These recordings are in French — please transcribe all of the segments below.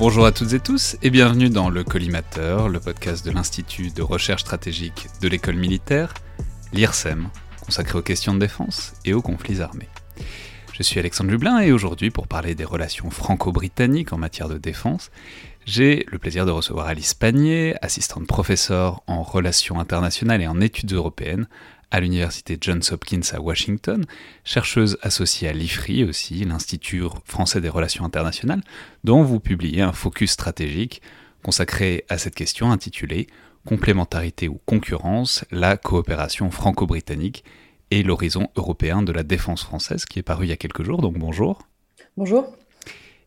Bonjour à toutes et tous et bienvenue dans Le Collimateur, le podcast de l'Institut de recherche stratégique de l'école militaire, l'IRSEM, consacré aux questions de défense et aux conflits armés. Je suis Alexandre Lublin et aujourd'hui, pour parler des relations franco-britanniques en matière de défense, j'ai le plaisir de recevoir Alice Panier, assistante professeure en relations internationales et en études européennes à l'université Johns Hopkins à Washington, chercheuse associée à l'IFRI aussi, l'Institut français des relations internationales, dont vous publiez un focus stratégique consacré à cette question intitulée Complémentarité ou concurrence, la coopération franco-britannique et l'horizon européen de la défense française, qui est paru il y a quelques jours, donc bonjour. Bonjour.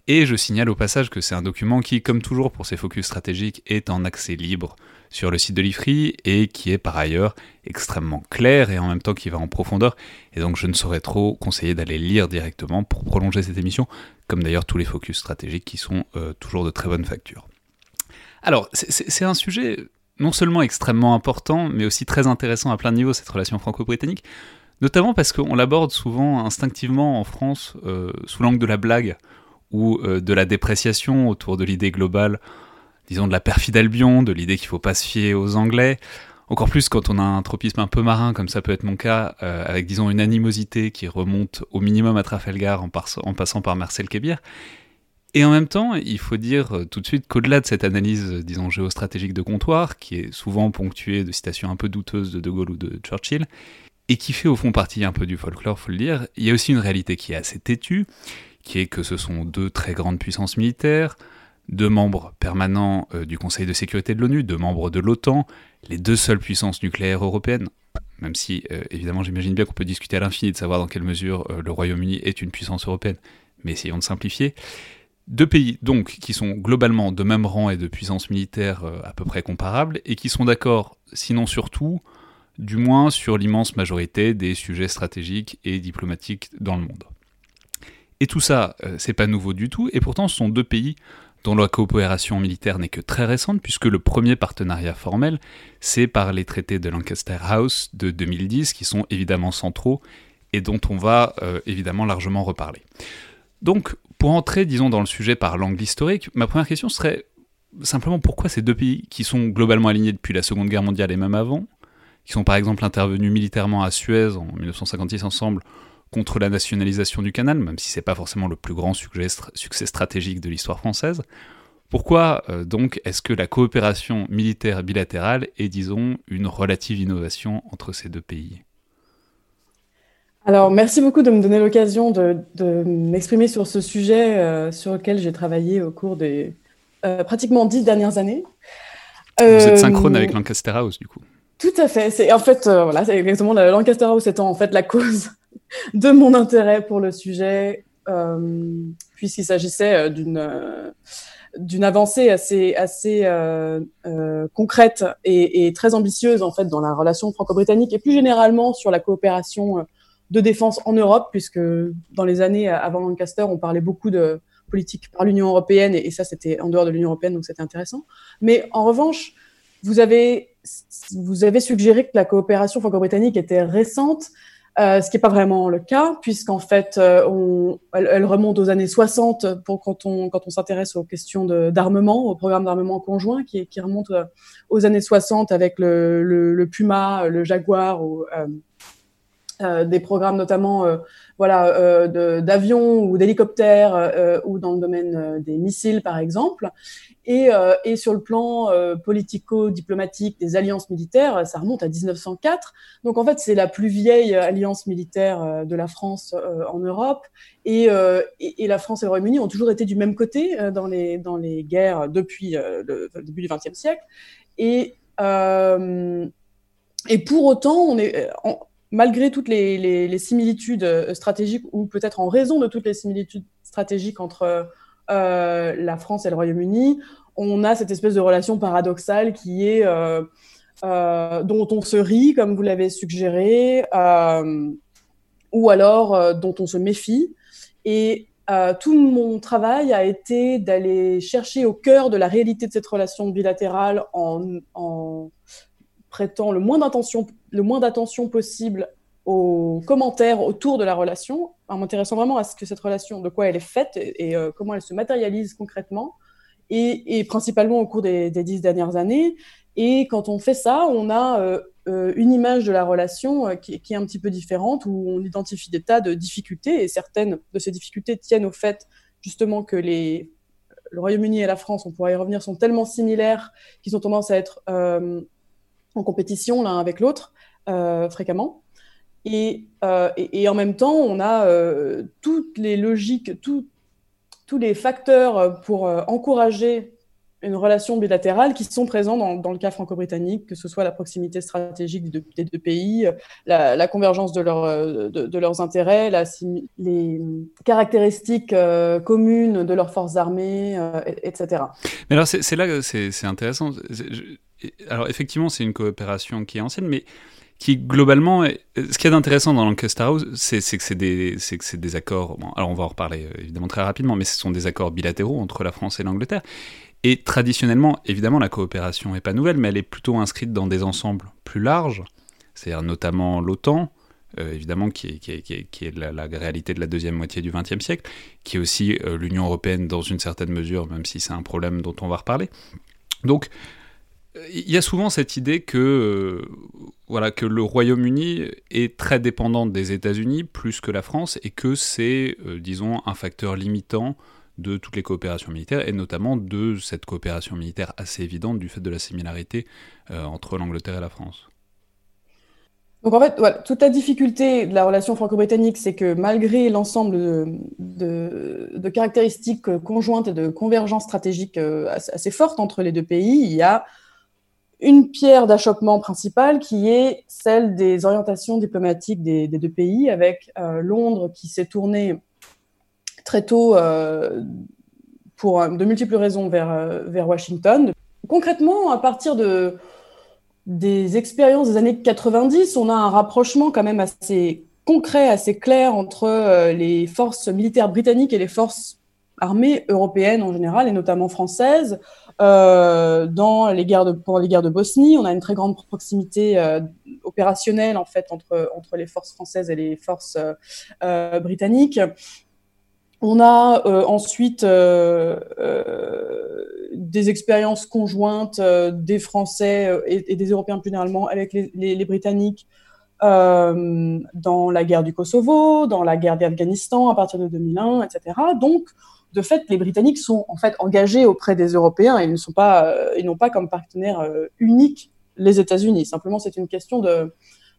Et je signale au passage que c'est un document qui, comme toujours pour ses focus stratégiques, est en accès libre sur le site de l'IFRI et qui est par ailleurs extrêmement clair et en même temps qui va en profondeur. Et donc je ne saurais trop conseiller d'aller lire directement pour prolonger cette émission, comme d'ailleurs tous les focus stratégiques qui sont euh, toujours de très bonne facture. Alors, c'est un sujet non seulement extrêmement important, mais aussi très intéressant à plein de niveaux, cette relation franco-britannique, notamment parce qu'on l'aborde souvent instinctivement en France euh, sous l'angle de la blague ou euh, de la dépréciation autour de l'idée globale disons, de la perfide Albion, de l'idée qu'il faut pas se fier aux Anglais. Encore plus quand on a un tropisme un peu marin, comme ça peut être mon cas, euh, avec, disons, une animosité qui remonte au minimum à Trafalgar en, passant par Marcel Kébir. Et en même temps, il faut dire euh, tout de suite qu'au-delà de cette analyse, disons, géostratégique de comptoir, qui est souvent ponctuée de citations un peu douteuses de De Gaulle ou de Churchill, et qui fait au fond partie un peu du folklore, faut le dire, il y a aussi une réalité qui est assez têtue, qui est que ce sont deux très grandes puissances militaires, deux membres permanents euh, du Conseil de sécurité de l'ONU, deux membres de l'OTAN, les deux seules puissances nucléaires européennes, même si euh, évidemment j'imagine bien qu'on peut discuter à l'infini de savoir dans quelle mesure euh, le Royaume-Uni est une puissance européenne, mais essayons de simplifier. Deux pays donc qui sont globalement de même rang et de puissance militaire à peu près comparables, et qui sont d'accord, sinon surtout, du moins sur l'immense majorité des sujets stratégiques et diplomatiques dans le monde. Et tout ça, c'est pas nouveau du tout, et pourtant ce sont deux pays dont la coopération militaire n'est que très récente, puisque le premier partenariat formel, c'est par les traités de Lancaster House de 2010, qui sont évidemment centraux et dont on va euh, évidemment largement reparler. Donc, pour entrer, disons, dans le sujet par l'angle historique, ma première question serait simplement pourquoi ces deux pays, qui sont globalement alignés depuis la Seconde Guerre mondiale et même avant, qui sont par exemple intervenus militairement à Suez en 1956 ensemble, contre la nationalisation du canal, même si c'est pas forcément le plus grand succès stratégique de l'histoire française. Pourquoi euh, donc est-ce que la coopération militaire bilatérale est, disons, une relative innovation entre ces deux pays? Alors, merci beaucoup de me donner l'occasion de, m'exprimer sur ce sujet euh, sur lequel j'ai travaillé au cours des euh, pratiquement dix dernières années. Vous êtes synchrone avec Lancaster House, du coup. Tout à fait. C'est en fait, voilà, c'est exactement Lancaster House étant en fait la cause de mon intérêt pour le sujet, euh, puisqu'il s'agissait euh, d'une euh, d'une avancée assez assez concrète et, très ambitieuse en fait dans la relation franco-britannique et plus généralement sur la coopération de défense en Europe, puisque dans les années avant Lancaster, on parlait beaucoup de politique par l'Union européenne et, et ça c'était en dehors de l'Union européenne, donc c'était intéressant. Mais en revanche, vous avez vous avez suggéré que la coopération franco-britannique était récente. Euh, ce qui n'est pas vraiment le cas, puisqu'en fait, euh, on, elle, remonte aux années 60 pour quand on, quand on s'intéresse aux questions d'armement, au programme d'armement conjoint, qui, qui remonte euh, aux années 60 avec le, le, le Puma, le Jaguar, ou, euh, des programmes notamment voilà, d'avions ou d'hélicoptères, ou dans le domaine des missiles, par exemple. Et, euh, et, sur le plan euh, politico-diplomatique des alliances militaires, ça remonte à 1904. Donc en fait, c'est la plus vieille alliance militaire euh, de la France euh, en Europe. Et, et, et, la France et le Royaume-Uni ont toujours été du même côté dans, les, dans les guerres depuis le début du XXe siècle. Et, et pour autant, on est, malgré toutes les, similitudes stratégiques, ou peut-être en raison de toutes les similitudes stratégiques entre euh, la France et le Royaume-Uni, on a cette espèce de relation paradoxale qui est euh, euh, dont on se rit, comme vous l'avez suggéré, ou alors dont on se méfie. Et tout mon travail a été d'aller chercher au cœur de la réalité de cette relation bilatérale en prêtant le moins d'attention possible aux commentaires autour de la relation, en m'intéressant vraiment à ce que cette relation, de quoi elle est faite et, euh, comment elle se matérialise concrètement, et, principalement au cours des, dix dernières années. Et quand on fait ça, on a une image de la relation qui, qui, est un petit peu différente, où on identifie des tas de difficultés, et certaines de ces difficultés tiennent au fait justement que les, le Royaume-Uni et la France, on pourrait y revenir, sont tellement similaires qu'ils ont tendance à être en compétition l'un avec l'autre fréquemment. Euh, et, en même temps, on a euh, toutes les logiques, tous les facteurs pour euh, encourager une relation bilatérale qui sont présents dans, le cas franco-britannique, que ce soit la proximité stratégique des deux, pays, la, convergence de, leurs intérêts, les caractéristiques communes de leurs forces armées, etc. Mais alors c'est là, c'est intéressant. Alors effectivement, c'est une coopération qui est ancienne, mais qui globalement, ce qui est intéressant dans Lancaster House, c'est que c'est des, accords, alors on va en reparler euh, évidemment très rapidement, mais ce sont des accords bilatéraux entre la France et l'Angleterre. Et traditionnellement, évidemment, la coopération n'est pas nouvelle, mais elle est plutôt inscrite dans des ensembles plus larges, c'est-à-dire notamment l'OTAN, euh, évidemment, qui est, est, est, la, réalité de la deuxième moitié du XXe siècle, qui est aussi euh, l'Union européenne dans une certaine mesure, même si c'est un problème dont on va reparler. Donc, il y a souvent cette idée que, euh, voilà, que le Royaume-Uni est très dépendant des États-Unis plus que la France et que c'est, euh, disons, un facteur limitant de toutes les coopérations militaires et notamment de cette coopération militaire assez évidente du fait de la similarité euh, entre l'Angleterre et la France. Donc en fait, toute la difficulté de la relation franco-britannique, c'est que malgré l'ensemble de, de, caractéristiques conjointes et de convergences stratégiques assez fortes entre les deux pays, il y a une pierre d'achoppement principale qui est celle des orientations diplomatiques des, deux pays, avec euh, Londres qui s'est tourné très tôt euh, pour de multiples raisons vers, euh, vers Washington. Concrètement, à partir de, des expériences des années 90, on a un rapprochement quand même assez concret, assez clair entre les forces militaires britanniques et les forces armées européennes en général, et notamment françaises. Euh, dans les guerres de, pendant les guerres de Bosnie, on a une très grande proximité euh, opérationnelle en fait entre, entre les forces françaises et les forces euh, britanniques. On a ensuite des expériences conjointes des Français et, des Européens plus généralement avec les, les, les Britanniques dans la guerre du Kosovo, dans la guerre d'Afghanistan à partir de 2001, etc. Donc, de fait, les Britanniques sont en fait engagés auprès des Européens et ils ne sont pas, euh, ils n'ont pas comme partenaire euh, unique les États-Unis. Simplement, c'est une question de,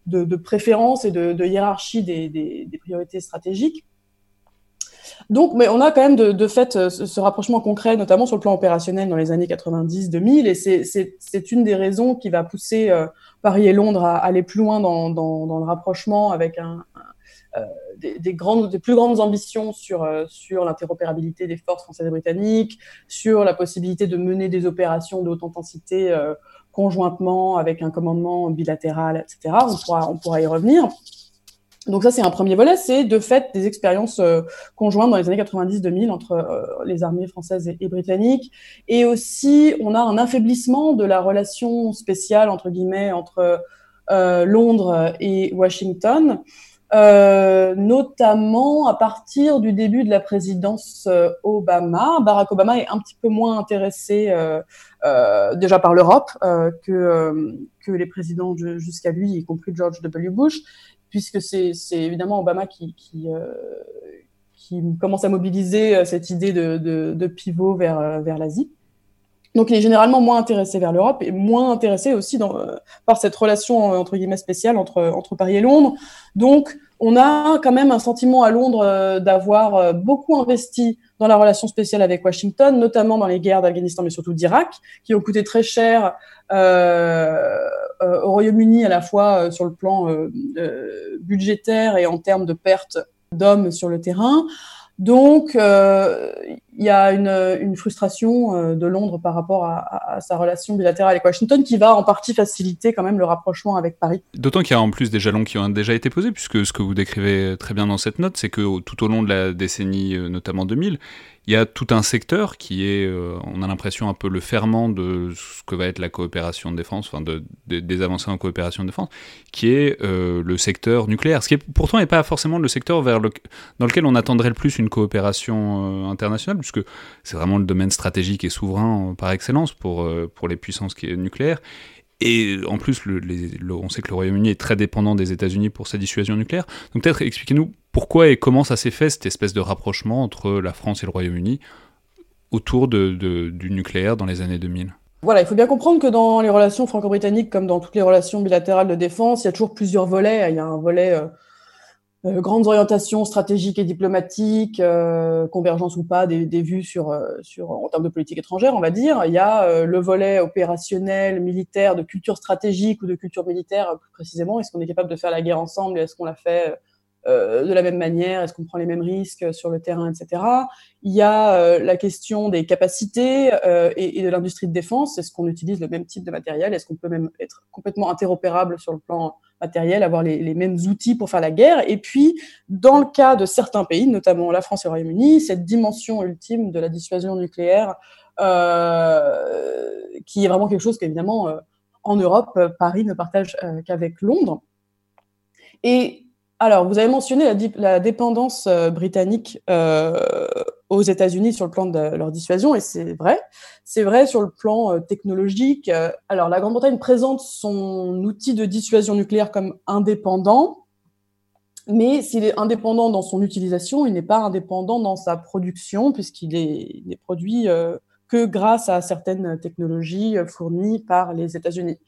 de, préférence et de, hiérarchie des, priorités stratégiques. Donc, mais on a quand même de, fait euh, ce, rapprochement concret, notamment sur le plan opérationnel dans les années 90-2000, et c'est une des raisons qui va pousser Paris et Londres à, aller plus loin dans le rapprochement avec un, euh, des, plus grandes ambitions sur, euh, sur l'interopérabilité des forces françaises et britanniques, sur la possibilité de mener des opérations de haute intensité euh, conjointement avec un commandement bilatéral, etc. On pourra, y revenir. Donc ça, c'est un premier volet, c'est de fait des expériences conjointes dans les années 90-2000 entre les armées françaises et, britanniques. Et aussi, on a un affaiblissement de la relation spéciale, entre Londres et Washington. Euh, notamment à partir du début de la présidence euh, Obama. Barack Obama est un petit peu moins intéressé euh, euh déjà par l'Europe que, que les présidents jusqu'à lui, y compris George W. Bush, puisque c'est évidemment Obama qui, qui, qui, commence à mobiliser cette idée de, de, de pivot vers, vers l'Asie. Donc, il est généralement moins intéressé vers l'Europe et moins intéressé aussi dans, euh, par cette relation euh, entre guillemets spéciale entre, entre Paris et Londres. Donc, on a quand même un sentiment à Londres euh, d'avoir beaucoup investi dans la relation spéciale avec Washington, notamment dans les guerres d'Afghanistan, mais surtout d'Irak, qui ont coûté très cher euh, au Royaume-Uni à la fois sur le plan budgétaire et en termes de pertes d'hommes sur le terrain. Donc, euh, il y a une, frustration euh, de Londres par rapport à, sa relation bilatérale avec Washington qui va en partie faciliter quand même le rapprochement avec Paris. D'autant qu'il y a en plus des jalons qui ont déjà été posés, puisque ce que vous décrivez très bien dans cette note, c'est que tout au long de la décennie, euh, notamment 2000, il y a tout un secteur qui est, euh, on a l'impression, un peu le ferment de ce que va être la coopération de défense, enfin de, des avancées en coopération de défense, qui est euh, le secteur nucléaire. Ce qui pourtant n'est pas forcément le secteur vers le, dans lequel on attendrait le plus une coopération euh, internationale, puisque c'est vraiment le domaine stratégique et souverain par excellence pour, pour les puissances nucléaires. Et en plus, on sait que le Royaume-Uni est très dépendant des États-Unis pour sa dissuasion nucléaire. Donc peut-être expliquez-nous pourquoi et comment ça s'est fait, cette espèce de rapprochement entre la France et le Royaume-Uni autour du nucléaire dans les années 2000 voilà, il faut bien comprendre que dans les relations franco-britanniques, comme dans toutes les relations bilatérales de défense, il y a toujours plusieurs volets. Il y a un volet euh, euh, grandes orientations stratégiques et diplomatiques, euh, convergence ou pas des, vues sur, en termes de politique étrangère, on va dire. Il y a le volet opérationnel, militaire, de culture stratégique ou de culture militaire, plus précisément. Est-ce qu'on est capable de faire la guerre ensemble Est-ce qu'on la fait de la même manière Est-ce qu'on prend les mêmes risques sur le terrain, etc. Il y a la question des capacités et, et, de l'industrie de défense. Est-ce qu'on utilise le même type de matériel? Est-ce qu'on peut même être complètement interopérable sur le plan matériel, avoir les, mêmes outils pour faire la guerre? Et puis, dans le cas de certains pays, notamment la France et le Royaume-Uni, cette dimension ultime de la dissuasion nucléaire, euh, qui est vraiment quelque chose qu'évidemment, euh, en Europe, Paris ne partage euh, qu'avec Londres. Et alors, vous avez mentionné la, dépendance britannique aux États-Unis sur le plan de leur dissuasion, et c'est vrai. C'est vrai sur le plan euh, technologique. Euh, alors, la Grande-Bretagne présente son outil de dissuasion nucléaire comme indépendant, mais s'il est indépendant dans son utilisation, il n'est pas indépendant dans sa production, puisqu'il n'est produit euh, que grâce à certaines technologies fournies par les États-Unis.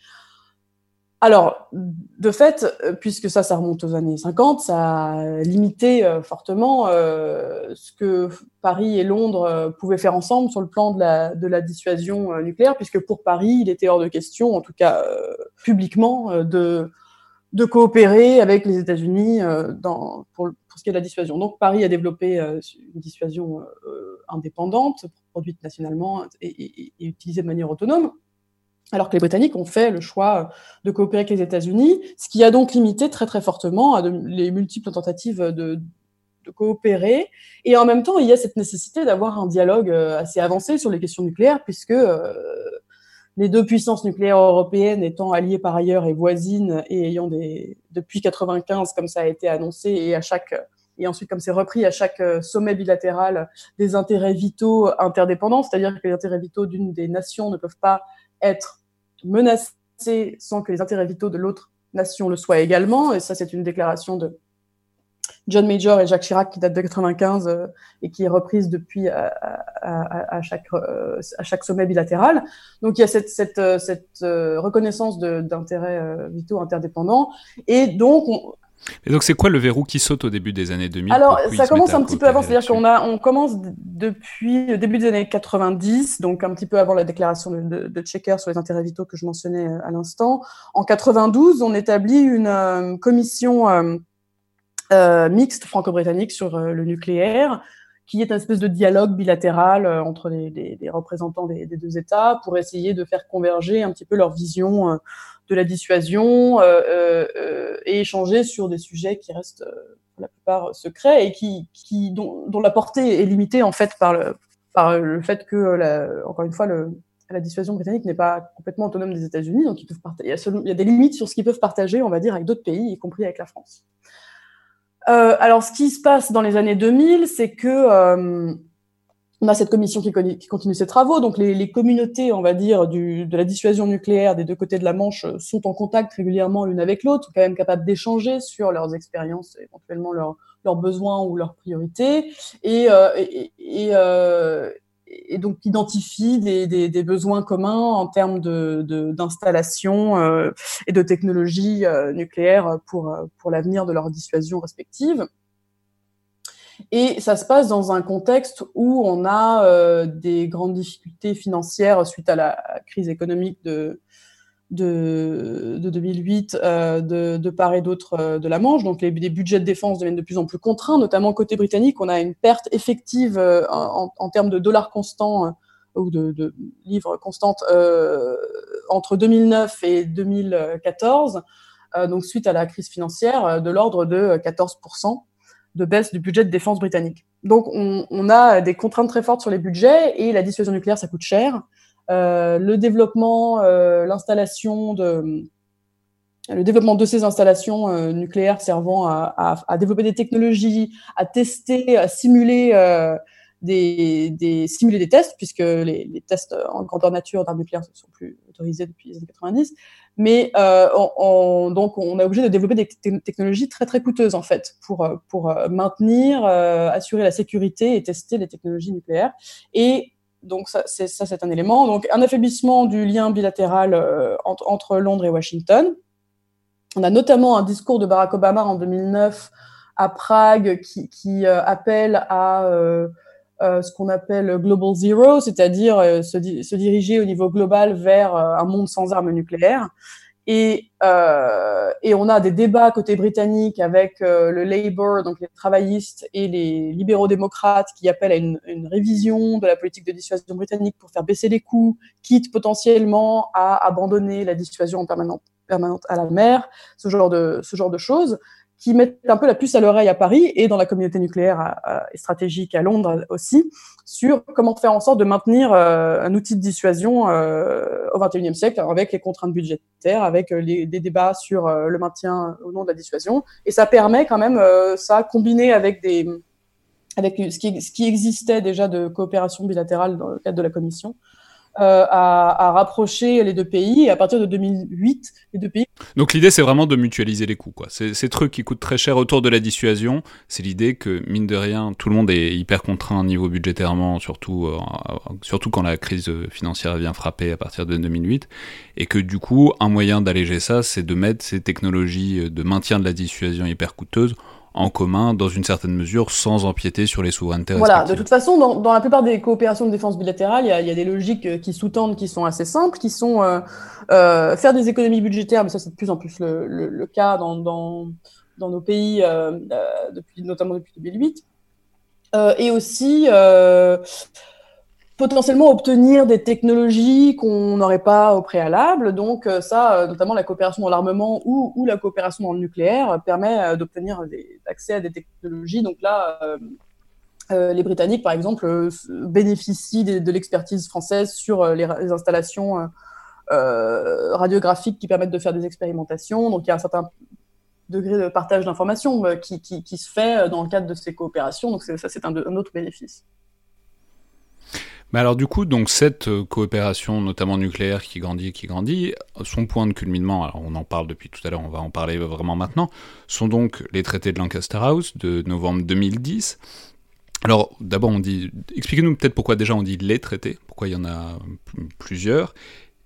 Alors, de fait, euh, puisque ça, ça remonte aux années 50, ça a limité euh, fortement euh, ce que Paris et Londres pouvaient faire ensemble sur le plan de la, dissuasion nucléaire, puisque pour Paris, il était hors de question, en tout cas publiquement, de, coopérer avec les États-Unis pour, ce qui est de la dissuasion. Donc, Paris a développé une dissuasion indépendante, produite nationalement et utilisée de manière autonome alors que les Britanniques ont fait le choix de coopérer avec les États-Unis, ce qui a donc limité très très fortement les multiples tentatives de, coopérer. Et en même temps, il y a cette nécessité d'avoir un dialogue euh, assez avancé sur les questions nucléaires, puisque euh, les deux puissances nucléaires européennes étant alliées par ailleurs et voisines et ayant des depuis 95 comme ça a été annoncé et à chaque et ensuite comme c'est repris à chaque euh, sommet bilatéral des intérêts vitaux interdépendants, c'est-à-dire que les intérêts vitaux d'une des nations ne peuvent pas être menacé sans que les intérêts vitaux de l'autre nation le soient également. Et ça, c'est une déclaration de John Major et Jacques Chirac qui date de 95 euh, et qui est reprise depuis à, chaque, euh, à chaque sommet bilatéral. Donc il y a cette, cette, euh, cette reconnaissance d'intérêts vitaux interdépendants. Et donc, on, et donc, c'est quoi le verrou qui saute au début des années 2000 Alors, ça commence un petit peu avant, c'est-à-dire qu'on a, on commence depuis le début des années 90, donc un petit peu avant la déclaration de, de, Checker sur les intérêts vitaux que je mentionnais euh, à l'instant. En 92, on établit une euh, commission euh, euh, mixte franco-britannique sur le nucléaire, qui est une espèce de dialogue bilatéral entre les, les, les représentants des, des, deux États pour essayer de faire converger un petit peu leur vision de la dissuasion euh, euh, euh, et échanger sur des sujets qui restent pour la plupart secrets et qui, qui dont, dont, la portée est limitée en fait par le, par le fait que, la, encore une fois, le, la dissuasion britannique n'est pas complètement autonome des États-Unis, donc ils peuvent il, y a il y a des limites sur ce qu'ils peuvent partager, on va dire, avec d'autres pays, y compris avec la France. Euh, alors, ce qui se passe dans les années 2000, c'est que euh, on a cette commission qui, continue ses travaux. Donc les, les, communautés, on va dire, du, de la dissuasion nucléaire des deux côtés de la Manche euh, sont en contact régulièrement l'une avec l'autre, quand même capables d'échanger sur leurs expériences, éventuellement leurs, leurs besoins ou leurs priorités, et, euh, et, euh, et, donc identifient des, des, des, besoins communs en termes d'installation de, euh, et de technologie euh, nucléaire pour, pour l'avenir de leur dissuasion respective. Et ça se passe dans un contexte où on a euh, des grandes difficultés financières suite à la crise économique de, de, de 2008 euh, de, part et d'autre euh, de la Manche. Donc les, budgets de défense deviennent de plus en plus contraints, notamment côté britannique. On a une perte effective en, termes de dollars constants ou de, de, livres constantes entre 2009 et 2014. donc suite à la crise financière, de l'ordre de 14 de baisse du budget de défense britannique. donc, on, a des contraintes très fortes sur les budgets et la dissuasion nucléaire, ça coûte cher. Euh, le développement, euh, l'installation de le développement de ces installations euh, nucléaires servant à, développer des technologies, à tester, à simuler des, simuler des tests, puisque les, tests en grandeur nature d'armes nucléaires ne sont plus autorisés depuis les années 90. Mais euh, on, donc, on est obligé de développer des technologies très très coûteuses en fait pour pour maintenir, euh, assurer la sécurité et tester les technologies nucléaires. Et donc ça, c'est un élément. Donc un affaiblissement du lien bilatéral euh, entre, entre Londres et Washington. On a notamment un discours de Barack Obama en 2009 à Prague qui, qui euh, appelle à euh, euh, ce qu'on appelle Global Zero, c'est-à-dire euh, se, diriger au niveau global vers euh, un monde sans armes nucléaires. Et, et, on a des débats côté britannique avec le Labour, donc les travaillistes, et les libéraux démocrates qui appellent à une, révision de la politique de dissuasion britannique pour faire baisser les coûts, quitte potentiellement à abandonner la dissuasion en permanente, permanente à la mer, ce genre de, ce genre de choses qui mettent un peu la puce à l'oreille à Paris et dans la communauté nucléaire et stratégique à Londres aussi, sur comment faire en sorte de maintenir euh, un outil de dissuasion euh, au XXIe siècle avec les contraintes budgétaires, avec euh, les, débats sur le maintien au nom de la dissuasion. Et ça permet quand même, ça combiné avec des avec ce qui existait déjà de coopération bilatérale dans le cadre de la Commission, euh, à, rapprocher les deux pays. Et à partir de 2008, les deux pays. Donc l'idée, c'est vraiment de mutualiser les coûts. Quoi. Ces, trucs qui coûtent très cher autour de la dissuasion, c'est l'idée que, mine de rien, tout le monde est hyper contraint niveau budgétairement, surtout, euh, surtout quand la crise financière vient frapper à partir de 2008. Et que du coup, un moyen d'alléger ça, c'est de mettre ces technologies de maintien de la dissuasion hyper coûteuses en commun dans une certaine mesure sans empiéter sur les souverainetés Voilà, de toute façon, dans, dans, la plupart des coopérations de défense bilatérale, il y a, y a, des logiques euh, qui sous-tendent, qui sont assez simples, qui sont euh, euh, faire des économies budgétaires, mais ça c'est de plus en plus le, le, le cas dans, dans, dans, nos pays, euh depuis, notamment depuis 2008, et aussi potentiellement obtenir des technologies qu'on n'aurait pas au préalable. Donc euh, ça, euh, notamment la coopération dans l'armement ou, la coopération dans le nucléaire, permet euh, d'obtenir accès à des technologies. Donc là, les Britanniques, par exemple, bénéficient de, l'expertise française sur les, installations radiographiques qui permettent de faire des expérimentations. Donc il y a un certain degré de partage d'informations qui, se fait dans le cadre de ces coopérations. Donc ça, c'est un autre bénéfice. Mais alors du coup, donc cette euh, coopération, notamment nucléaire, qui grandit, qui grandit, son point de culminement, alors on en parle depuis tout à l'heure, on va en parler vraiment maintenant, sont donc les traités de Lancaster House de novembre 2010. Alors d'abord, on dit, expliquez-nous peut-être pourquoi déjà on dit les traités, pourquoi il y en a plusieurs,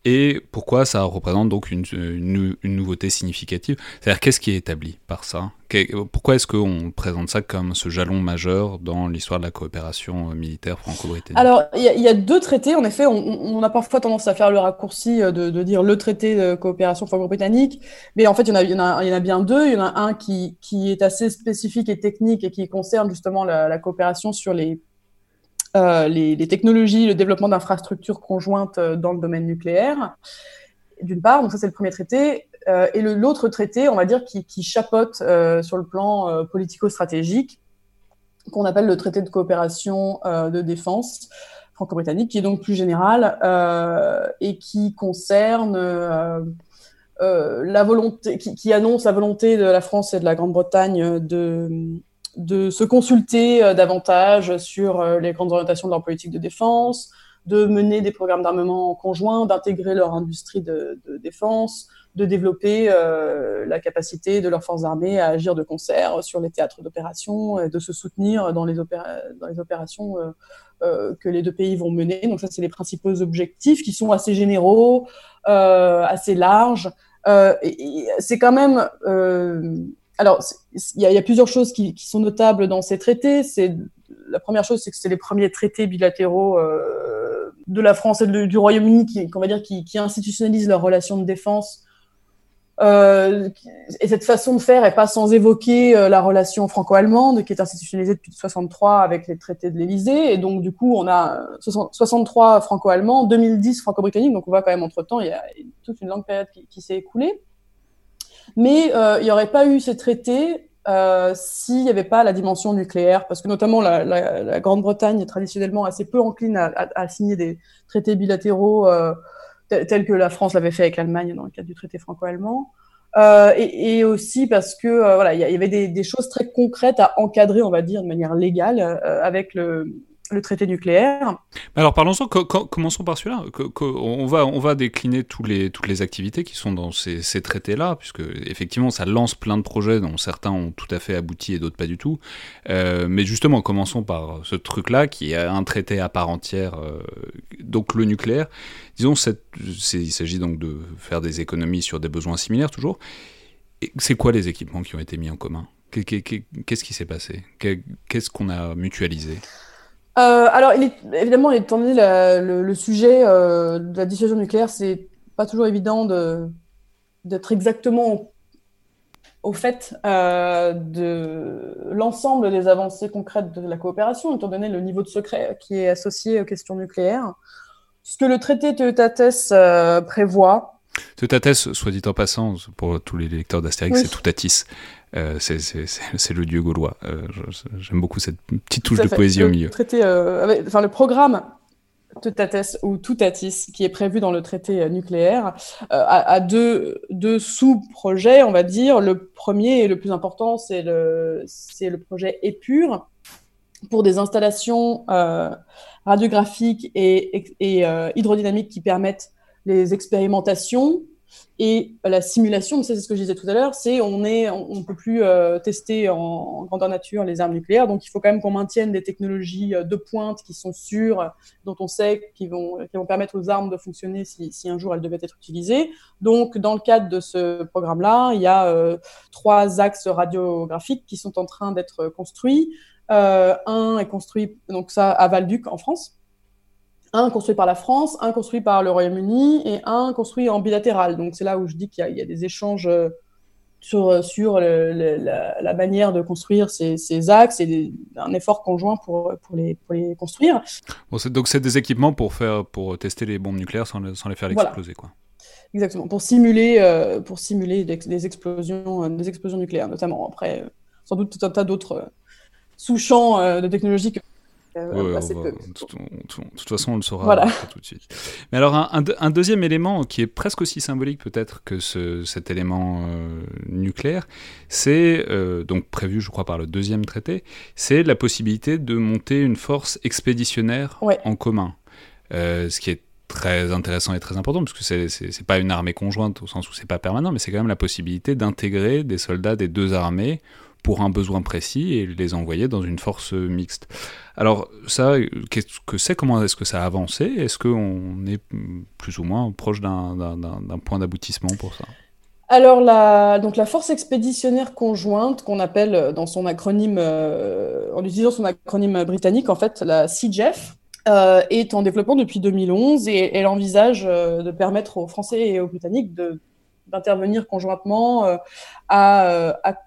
et pourquoi ça représente donc une, une, nouveauté significative? C'est-à-dire qu'est-ce qui est établi par ça? Pourquoi est-ce qu'on présente ça comme ce jalon majeur dans l'histoire de la coopération euh, militaire franco-britannique? Alors, il y, a deux traités. En effet, on, a parfois tendance à faire le raccourci euh, de, dire le traité de coopération franco-britannique, mais en fait, il y, en a, bien deux. Il y en a un qui, qui est assez spécifique et technique et qui concerne justement la coopération sur les euh, les, technologies, le développement d'infrastructures conjointes euh, dans le domaine nucléaire, d'une part, donc ça c'est le premier traité, euh, et l'autre traité, on va dire, qui, qui chapeaute sur le plan politico-stratégique, qu'on appelle le traité de coopération de défense franco-britannique, qui est donc plus général et qui concerne la volonté, qui, annonce la volonté de la France et de la Grande-Bretagne de de se consulter euh, davantage sur euh, les grandes orientations de leur politique de défense, de mener des programmes d'armement conjoints, d'intégrer leur industrie de, défense, de développer euh, la capacité de leurs forces armées à agir de concert sur les théâtres d'opération, de se soutenir dans les, opérations que les deux pays vont mener. Donc ça, c'est les principaux objectifs qui sont assez généraux, assez larges. c'est quand même alors, il y, a plusieurs choses qui, sont notables dans ces traités. C'est la première chose, c'est que c'est les premiers traités bilatéraux euh, de la France et du Royaume-Uni qui, va dire, qui, institutionnalisent leurs relations de défense. Euh, et cette façon de faire est pas sans évoquer euh, la relation franco-allemande qui est institutionnalisée depuis 63 avec les traités de l'Élysée. Et donc, du coup, on a 63 franco-allemands, 2010 franco-britanniques. Donc, on voit quand même entre temps, il y a toute une longue période qui s'est écoulée. Mais euh, il n'y aurait pas eu ces traités euh, s'il n'y avait pas la dimension nucléaire, parce que notamment la, Grande-Bretagne est traditionnellement assez peu encline à, signer des traités bilatéraux euh, tels que la France l'avait fait avec l'Allemagne dans le cadre du traité franco-allemand. Et, aussi parce que voilà, il y, avait des, des, choses très concrètes à encadrer, on va dire, de manière légale avec le, le traité nucléaire. Alors parlons-en, commençons par celui-là. On va, décliner toutes les activités qui sont dans ces, traités-là, puisque effectivement ça lance plein de projets dont certains ont tout à fait abouti et d'autres pas du tout. Euh, mais justement, commençons par ce truc-là qui est un traité à part entière, euh, donc le nucléaire. Disons, il s'agit donc de faire des économies sur des besoins similaires toujours. C'est quoi les équipements qui ont été mis en commun? Qu'est-ce qui s'est passé? Qu'est-ce qu'on a mutualisé? Euh, alors, il est, évidemment, étant donné le, le, sujet euh, de la dissuasion nucléaire, c'est pas toujours évident d'être exactement au, fait euh, de l'ensemble des avancées concrètes de la coopération, étant donné le niveau de secret qui est associé aux questions nucléaires. Ce que le traité de prévoit. Teutates, soit dit en passant, pour tous les lecteurs d'Astérix, c'est Toutatis. Euh, c'est le dieu gaulois. Euh, j'aime beaucoup cette petite touche de poésie au milieu. Le, traité, euh, enfin, le programme Tutates ou Toutatis, qui est prévu dans le traité nucléaire, a, deux, deux sous-projets, on va dire. Le premier et le plus important, c'est le, le projet EPUR, pour des installations radiographiques et, et hydrodynamiques qui permettent les expérimentations et la simulation, c'est ce que je disais tout à l'heure, c'est on on, peut plus euh, tester en, grandeur nature les armes nucléaires, donc il faut quand même qu'on maintienne des technologies euh, de pointe qui sont sûres, dont on sait qu'ils vont, permettre aux armes de fonctionner si, si, un jour elles devaient être utilisées. Donc dans le cadre de ce programme-là, il y a euh, trois axes radiographiques qui sont en train d'être construits. un est construit donc ça à Valduc en France un construit par la France, un construit par le Royaume-Uni et un construit en bilatéral. Donc c'est là où je dis qu'il y, a des échanges euh, sur, euh, la, manière de construire ces, axes et un effort conjoint pour, pour, les, pour les construire. donc c'est des équipements pour, faire, pour tester les bombes nucléaires sans, sans les faire exploser. Quoi. Exactement, pour simuler, euh, pour simuler des, explosions, des explosions nucléaires notamment. Après, sans doute tout un tas d'autres sous-champs de technologie que de toute façon, on le saura tout de suite. Mais alors, un, deuxième élément qui est presque aussi symbolique peut-être que cet élément euh, nucléaire, c'est euh, donc prévu, je crois, par le deuxième traité, c'est la possibilité de monter une force expéditionnaire en commun. Euh, ce qui est très intéressant et très important, parce que c'est pas une armée conjointe au sens où c'est pas permanent, mais c'est quand même la possibilité d'intégrer des soldats des deux armées pour un besoin précis et les envoyer dans une force mixte. Alors ça, qu'est-ce que c'est Comment est-ce que ça a avancé? Est-ce qu'on est plus ou moins proche d'un point d'aboutissement pour ça? Alors, la, donc la force expéditionnaire conjointe, qu'on appelle dans son acronyme, euh, en utilisant son acronyme britannique, en fait, la CGF, euh, est en développement depuis 2011 et elle envisage euh, de permettre aux Français et aux Britanniques d'intervenir conjointement euh, avec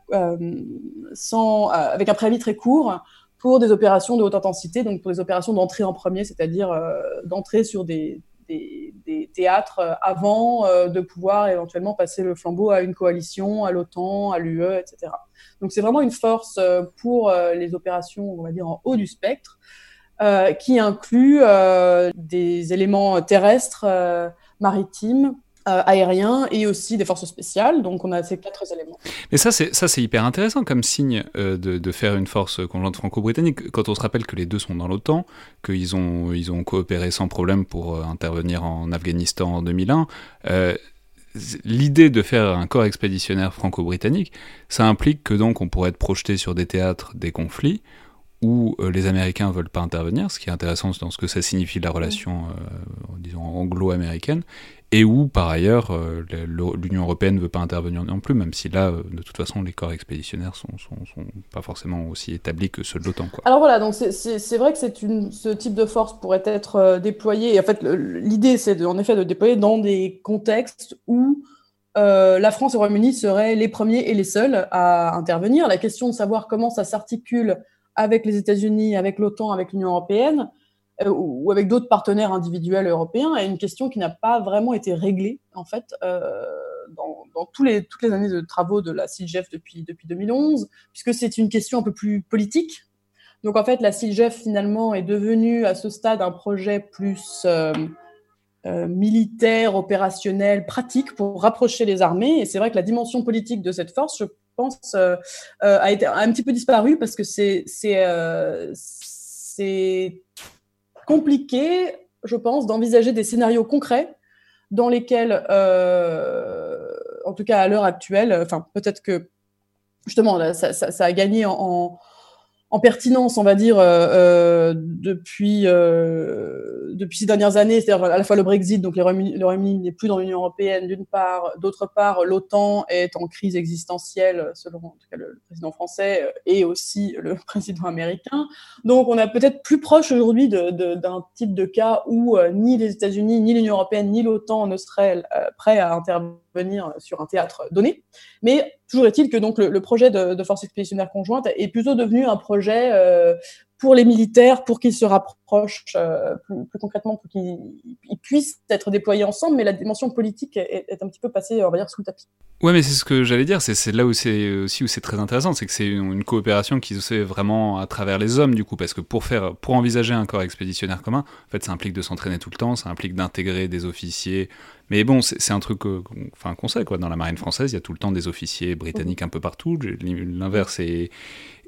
un préavis très court pour des opérations de haute intensité, donc pour des opérations d'entrée en premier, c'est-à-dire euh, d'entrée sur des, théâtres euh, avant euh, de pouvoir éventuellement passer le flambeau à une coalition, à l'OTAN, à l'UE, etc. Donc c'est vraiment une force pour les opérations, on va dire, en haut du spectre, qui inclut des éléments terrestres, maritimes, euh, aérien et aussi des forces spéciales. Donc on a ces quatre éléments. Mais ça, c'est hyper intéressant comme signe euh, de, de, faire une force conjointe franco-britannique. Quand on se rappelle que les deux sont dans l'OTAN, qu'ils ont ils ont coopéré sans problème pour euh, intervenir en Afghanistan en 2001. L'idée de faire un corps expéditionnaire franco-britannique, ça implique que donc on pourrait être projeté sur des théâtres des conflits où les Américains ne veulent pas intervenir, ce qui est intéressant dans ce que ça signifie la relation, disons, anglo-américaine, et où, par ailleurs, euh, l'Union européenne ne veut pas intervenir non plus, même si là, euh, de toute façon, les corps expéditionnaires sont, sont, pas forcément aussi établis que ceux de l'OTAN. Alors voilà, donc c'est vrai que ce type de force pourrait être euh, déployé. en fait, l'idée, c'est en effet de déployer dans des contextes où la France et le Royaume-Uni seraient les premiers et les seuls à intervenir. La question de savoir comment ça s'articule avec les États-Unis, avec l'OTAN, avec l'Union européenne, ou avec d'autres partenaires individuels européens, est une question qui n'a pas vraiment été réglée, en fait, euh, dans, toutes les années de travaux de la CIGEF depuis, depuis 2011, puisque c'est une question un peu plus politique. Donc en fait, la CIGEF finalement est devenue à ce stade un projet plus militaire, opérationnel, pratique pour rapprocher les armées. Et c'est vrai que la dimension politique de cette force, je pense, a été un petit peu disparue parce que c'est compliqué, je pense, d'envisager des scénarios concrets dans lesquels, euh, en tout cas à l'heure actuelle, enfin peut-être que justement ça, a gagné en, en pertinence, on va dire, euh, euh, depuis, depuis ces dernières années, c'est-à-dire à la fois le Brexit, donc le Royaume-Uni n'est plus dans l'Union européenne d'une part, d'autre part, l'OTAN est en crise existentielle, selon en tout cas le, président français et aussi le président américain. Donc on est peut-être plus proche aujourd'hui d'un type de cas où ni les États-Unis, ni l'Union européenne, ni l'OTAN ne seraient prêts à intervenir sur un théâtre donné. Mais Toujours est-il que donc le, projet de, force expéditionnaire conjointe est plutôt devenu un projet euh, pour les militaires, pour qu'ils se rapprochent euh, plus, concrètement, pour qu'ils puissent être déployés ensemble, mais la dimension politique est, un petit peu passée, on va dire, sous le tapis. Ouais, mais c'est ce que j'allais dire, c'est là où c'est aussi où c'est très intéressant, c'est que c'est une, coopération qui se fait vraiment à travers les hommes, du coup, parce que pour faire, pour envisager un corps expéditionnaire commun, en fait, ça implique de s'entraîner tout le temps, ça implique d'intégrer des officiers, mais bon, c'est un truc enfin, qu'on sait, quoi. Dans la marine française, il y a tout le temps des officiers britanniques un peu partout. L'inverse est,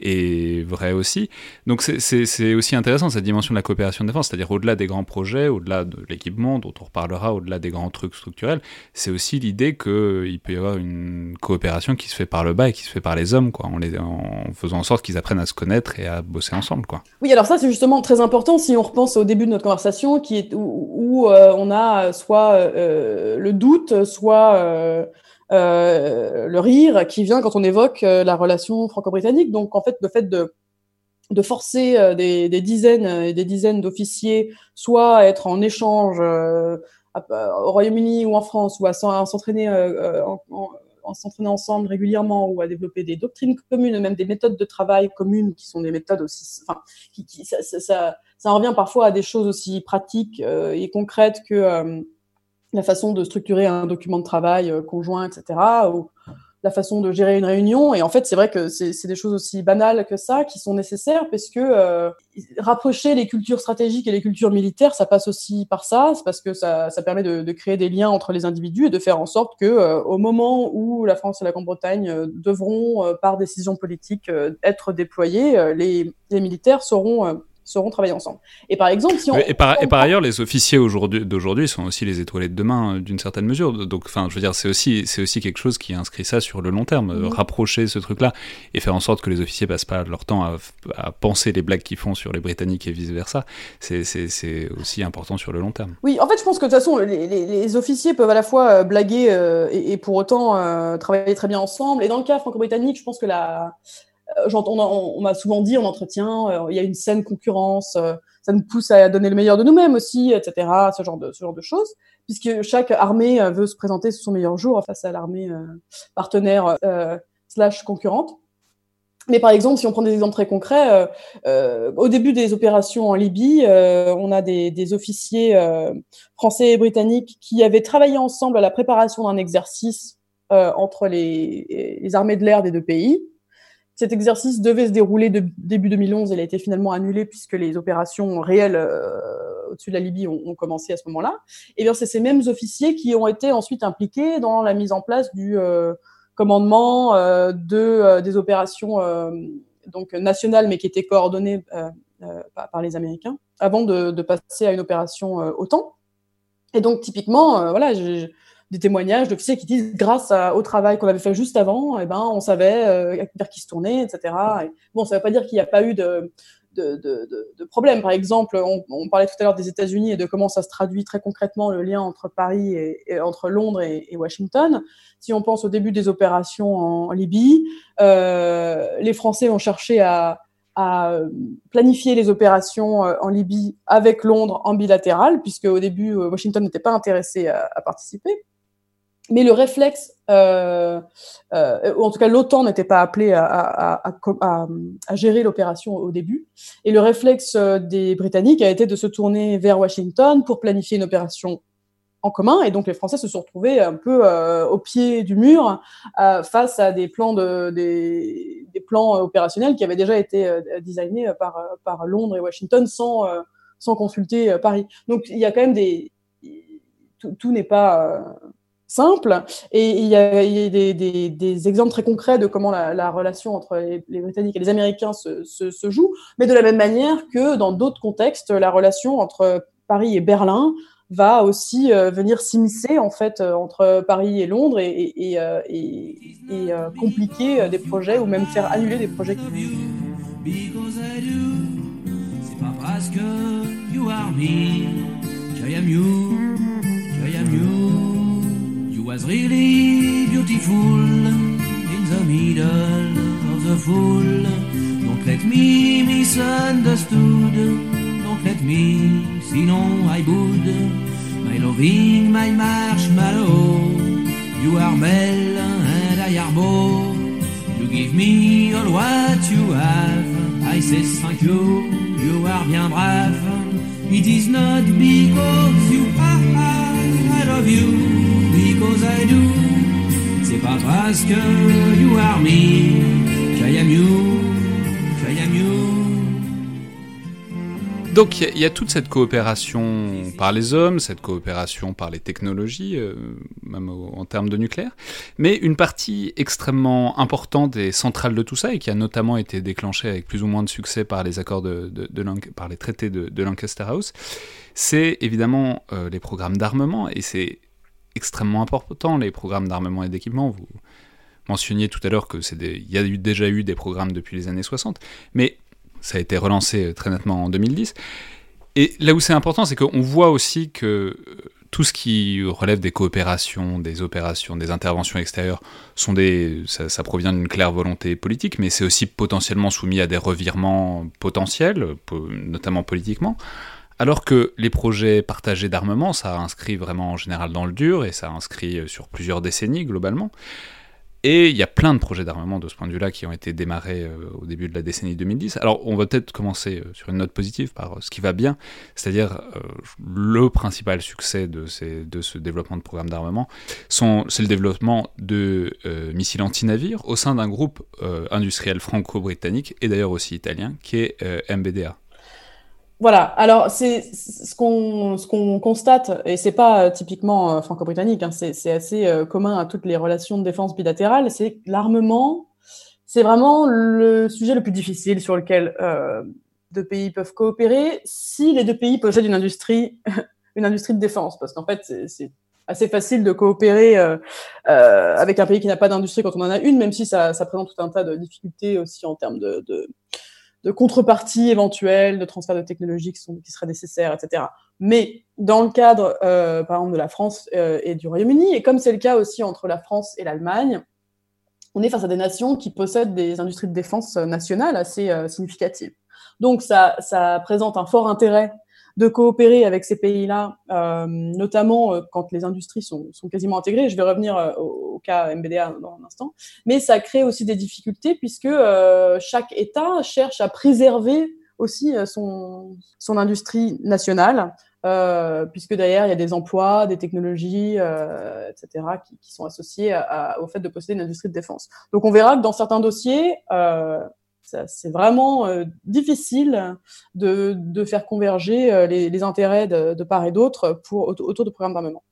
est, vrai aussi. Donc c'est aussi intéressant, cette dimension de la coopération de défense. C'est-à-dire au-delà des grands projets, au-delà de l'équipement, dont on reparlera, au-delà des grands trucs structurels, c'est aussi l'idée qu'il peut y avoir une coopération qui se fait par le bas et qui se fait par les hommes, quoi. En, faisant en sorte qu'ils apprennent à se connaître et à bosser ensemble, quoi. Oui, alors ça, c'est justement très important si on repense au début de notre conversation, qui est où, euh, on a soit... Euh, le doute, soit euh, le rire qui vient quand on évoque la relation franco-britannique. Donc en fait, le fait de forcer des, dizaines et des dizaines d'officiers soit à être en échange au Royaume-Uni ou en France ou à s'entraîner en, s'entraîner ensemble régulièrement ou à développer des doctrines communes, même des méthodes de travail communes qui sont des méthodes aussi, enfin, qui, ça, revient parfois à des choses aussi pratiques et concrètes que la façon de structurer un document de travail euh, conjoint, etc., ou la façon de gérer une réunion. Et en fait, c'est vrai que c'est des choses aussi banales que ça qui sont nécessaires parce que euh, rapprocher les cultures stratégiques et les cultures militaires, ça passe aussi par ça. C'est parce que ça, ça permet de, créer des liens entre les individus et de faire en sorte que, euh, au moment où la France et la Grande-Bretagne devront, par décision politique, être déployés, les, les militaires seront sauront travailler ensemble. Et par exemple, si on... Et par, et par ailleurs, les officiers d'aujourd'hui sont aussi les étoilés de demain, euh, d'une certaine mesure. Donc, enfin, je veux dire, c'est aussi, c'est aussi quelque chose qui inscrit ça sur le long terme, euh, rapprocher ce truc-là et faire en sorte que les officiers passent pas leur temps à, à penser les blagues qu'ils font sur les Britanniques et vice-versa. C'est aussi important sur le long terme. Oui, en fait, je pense que de toute façon, les, les, officiers peuvent à la fois euh, blaguer et, et, pour autant travailler très bien ensemble. Et dans le cas franco-britannique, je pense que la euh, on, m'a souvent dit en entretien, euh, il y a une saine concurrence, euh, ça nous pousse à donner le meilleur de nous-mêmes aussi, etc. Ce genre de ce genre de choses, puisque chaque armée veut se présenter sous son meilleur jour face à l'armée partenaire slash concurrente. Mais par exemple, si on prend des exemples très concrets, au début des opérations en Libye, on a des, officiers français et britanniques qui avaient travaillé ensemble à la préparation d'un exercice entre les, les armées de l'air des deux pays. Cet exercice devait se dérouler de, début 2011. Il a été finalement annulé puisque les opérations réelles euh, au-dessus de la Libye ont, commencé à ce moment-là. Et bien, c'est ces mêmes officiers qui ont été ensuite impliqués dans la mise en place du euh, commandement euh, de des opérations donc nationales, mais qui étaient coordonnées par, les Américains, avant de, de, passer à une opération OTAN. Et donc, typiquement, voilà, j'ai des témoignages d'officiers qui disent grâce au travail qu'on avait fait juste avant, eh ben, on savait euh, vers qui se tourner, etc. Et, bon, ça ne veut pas dire qu'il n'y a pas eu de, de, de, de, problème. Par exemple, on, parlait tout à l'heure des États-Unis et de comment ça se traduit très concrètement le lien entre Paris et, entre Londres et, Washington. Si on pense au début des opérations en, Libye, euh, les Français ont cherché à, planifier les opérations euh, en Libye avec Londres en bilatéral, puisque au début euh, Washington n'était pas intéressé à participer. Mais le réflexe, euh, euh, en tout cas l'OTAN n'était pas appelé à, à, à, à gérer l'opération au début. Et le réflexe euh, des Britanniques a été de se tourner vers Washington pour planifier une opération en commun. Et donc les Français se sont retrouvés un peu au pied du mur face à des plans, de, des, des, plans opérationnels qui avaient déjà été designés par, par Londres et Washington sans, sans consulter Paris. Donc il y a quand même des... Tout, tout n'est pas simple. Et il y a, des, exemples très concrets de comment la, relation entre les, Britanniques et les Américains se, joue, mais de la même manière que dans d'autres contextes, la relation entre Paris et Berlin va aussi euh, venir s'immiscer en fait euh, entre Paris et Londres et, euh, compliquer des projets ou même faire annuler des projets. Was really beautiful in the middle of the fool. Don't let me misunderstood. Don't let me no I would. My loving, my marshmallow. You are Mel and I are Beau. You give me all what you have. I say thank you. You are bien brave. It is not because you are I love you. Donc il y, a toute cette coopération par les hommes, cette coopération par les technologies, euh, même en termes de nucléaire, mais une partie extrêmement importante et centrale de tout ça, et qui a notamment été déclenchée avec plus ou moins de succès par les accords de, par les traités de, Lancaster House, c'est évidemment euh, les programmes d'armement, et c'est extrêmement important, les programmes d'armement et d'équipement. Vous mentionniez tout à l'heure que c'est il y a déjà eu des programmes depuis les années 60, mais ça a été relancé très nettement en 2010. Et là où c'est important, c'est qu'on voit aussi que euh, tout ce qui relève des coopérations, des opérations, des interventions extérieures, sont des, ça provient d'une claire volonté politique, mais c'est aussi potentiellement soumis à des revirements potentiels, notamment politiquement. Alors que les projets partagés d'armement, ça inscrit vraiment en général dans le dur et ça inscrit euh, sur plusieurs décennies globalement. Et il y a plein de projets d'armement de ce point de vue-là qui ont été démarrés euh, au début de la décennie 2010. Alors on va peut-être commencer euh, sur une note positive par ce qui va bien, c'est-à-dire le principal succès de, de, ce développement de programmes d'armement, c'est le développement de missiles anti-navires au sein d'un groupe industriel franco-britannique et d'ailleurs aussi italien qui est MBDA. Voilà. Alors c'est ce qu'on constate et c'est pas euh, typiquement euh, franco-britannique, hein, c'est assez euh, commun à toutes les relations de défense bilatérales. C'est l'armement, c'est vraiment le sujet le plus difficile sur lequel deux pays peuvent coopérer si les deux pays possèdent une industrie une industrie de défense, parce qu'en fait c'est assez facile de coopérer avec un pays qui n'a pas d'industrie quand on en a une, même si ça, ça présente tout un tas de difficultés aussi en termes de de contrepartie éventuelle, de transfert de technologies qui, sont, qui seraient nécessaires, etc. Mais dans le cadre, euh, par exemple, de la France euh, et du Royaume-Uni, et comme c'est le cas aussi entre la France et l'Allemagne, on est face à des nations qui possèdent des industries de défense nationales assez euh, significatives. Donc ça, présente un fort intérêt de coopérer avec ces pays-là, euh, notamment euh, quand les industries sont, sont, quasiment intégrées. Je vais revenir euh, au, cas MBDA dans un instant. Mais ça crée aussi des difficultés puisque chaque État cherche à préserver aussi son, son industrie nationale. Euh, puisque derrière, il y a des emplois, des technologies, euh, etc., qui, sont associés au fait de posséder une industrie de défense. Donc on verra que dans certains dossiers, euh, c'est vraiment euh, difficile de, de, faire converger euh, les, intérêts de, de part et d'autre autour de programmes d'armement.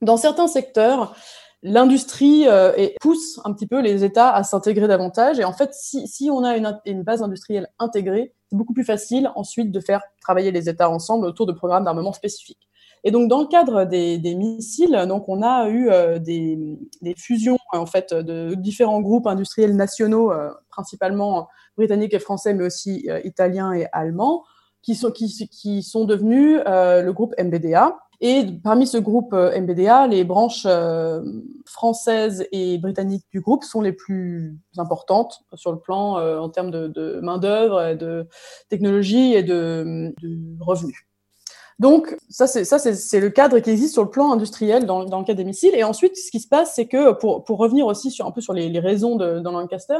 Dans certains secteurs, l'industrie euh, pousse un petit peu les États à s'intégrer davantage. Et en fait, si, si on a une, une, base industrielle intégrée, c'est beaucoup plus facile ensuite de faire travailler les États ensemble autour de programmes d'armement spécifiques. Et donc, dans le cadre des, des missiles, donc on a eu euh, des, des, fusions en fait de différents groupes industriels nationaux, euh, principalement britanniques et français, mais aussi euh, italiens et allemands, qui sont, qui, qui sont devenus le groupe MBDA. Et parmi ce groupe MBDA, les branches françaises et britanniques du groupe sont les plus importantes sur le plan en termes de, de main-d'œuvre, de technologie et de, de revenus. Donc ça c'est ça c'est le cadre qui existe sur le plan industriel dans, dans, le cas des missiles. Et ensuite, ce qui se passe, c'est que pour, pour revenir aussi sur un peu sur les, les raisons de, dans Lancaster,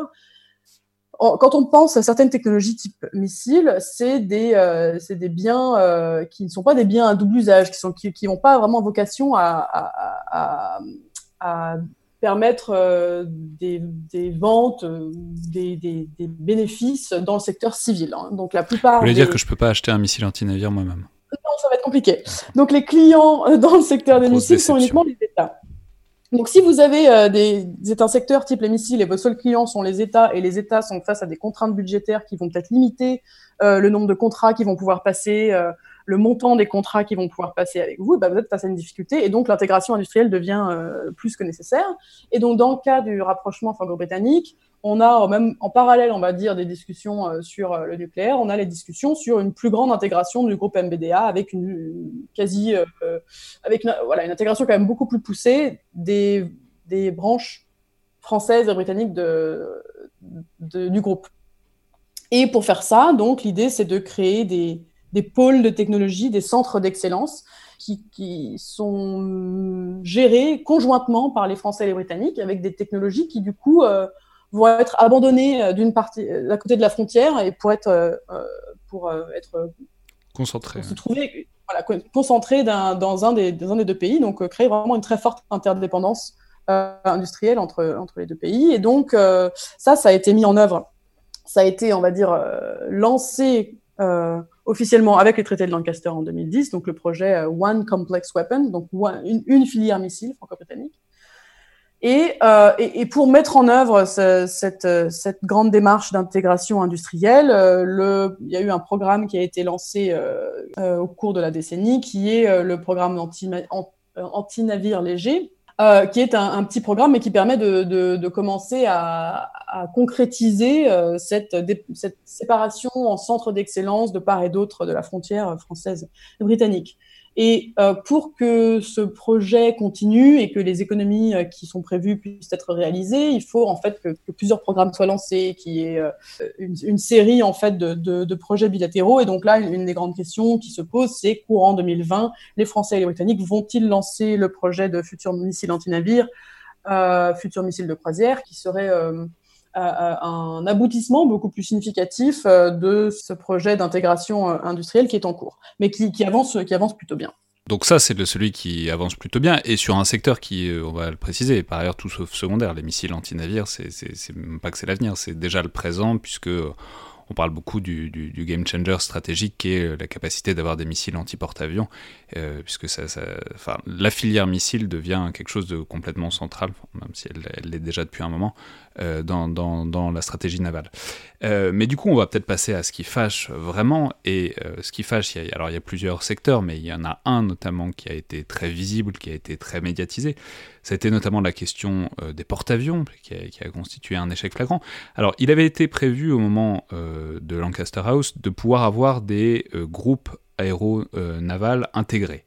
quand on pense à certaines technologies type missile, c'est des, euh, des biens euh, qui ne sont pas des biens à double usage, qui n'ont qui, qui pas vraiment vocation à, à, à, permettre euh, des, des, ventes, euh, des, des, des, bénéfices dans le secteur civil. Hein. Donc la plupart. Vous voulez dire que je ne peux pas acheter un missile anti-navire moi-même? Non, ça va être compliqué. Donc les clients dans le secteur des missiles sont uniquement les États. Donc, si vous avez euh, des, des, un secteur type les missiles et vos seuls clients sont les États et les États sont face à des contraintes budgétaires qui vont peut-être limiter euh, le nombre de contrats qui vont pouvoir passer, euh, le montant des contrats qui vont pouvoir passer avec vous, bah, vous êtes face à une difficulté et donc l'intégration industrielle devient euh, plus que nécessaire. Et donc, dans le cas du rapprochement franco-britannique, on a même en parallèle, on va dire, des discussions euh, sur euh, le nucléaire. On a les discussions sur une plus grande intégration du groupe MBDA avec une, quasi, avec voilà, une intégration quand même beaucoup plus poussée des, branches françaises et britanniques de, du groupe. Et pour faire ça, donc, l'idée, c'est de créer des, des pôles de technologie, des centres d'excellence qui, qui, sont gérés conjointement par les Français et les Britanniques avec des technologies qui, du coup, vont être abandonnés euh, d'une partie euh, à côté de la frontière et pour être euh, pour être concentrés, se trouver voilà, dans un des dans un des deux pays, donc créer vraiment une très forte interdépendance industrielle entre entre les deux pays. Et donc ça, ça a été mis en œuvre, ça a été, on va dire, lancé officiellement avec les traités de Lancaster en 2010, donc le projet One Complex Weapon, donc une, filière missile franco-britannique. Euh, et, et, pour mettre en œuvre cette, cette, grande démarche d'intégration industrielle, euh, le, il y a eu un programme qui a été lancé euh, au cours de la décennie, qui est le programme anti-navire léger, qui est un, petit programme, mais qui permet de, commencer à, à concrétiser cette, cette, séparation en centre d'excellence de part et d'autre de la frontière française et britannique. Et euh, pour que ce projet continue et que les économies euh, qui sont prévues puissent être réalisées, il faut en fait que, plusieurs programmes soient lancés, qu'il y ait euh, une, série en fait de, projets bilatéraux. Et donc là, une, des grandes questions qui se posent, c'est courant 2020, les Français et les Britanniques vont-ils lancer le projet de futur missile anti-navire, euh, futur missile de croisière, qui serait un aboutissement beaucoup plus significatif euh, de ce projet d'intégration euh, industrielle qui est en cours, mais qui, avance, qui avance plutôt bien. Donc ça, c'est celui qui avance plutôt bien, et sur un secteur qui, euh, on va le préciser, par ailleurs tout sauf secondaire, les missiles anti-navires, c'est même pas que c'est l'avenir, c'est déjà le présent, puisque on parle beaucoup du, game changer stratégique qui est la capacité d'avoir des missiles anti-porte-avions, puisque ça, enfin, la filière missile devient quelque chose de complètement central, même si elle l'est déjà depuis un moment, euh, dans, la stratégie navale. Euh, mais du coup, on va peut-être passer à ce qui fâche vraiment. Et euh, ce qui fâche, il y a, alors il y a plusieurs secteurs, mais il y en a un notamment qui a été très visible, qui a été très médiatisé. C'était notamment la question des porte-avions, qui a, a, constitué un échec flagrant. Alors, il avait été prévu au moment de Lancaster House de pouvoir avoir des groupes aéronavals intégrés.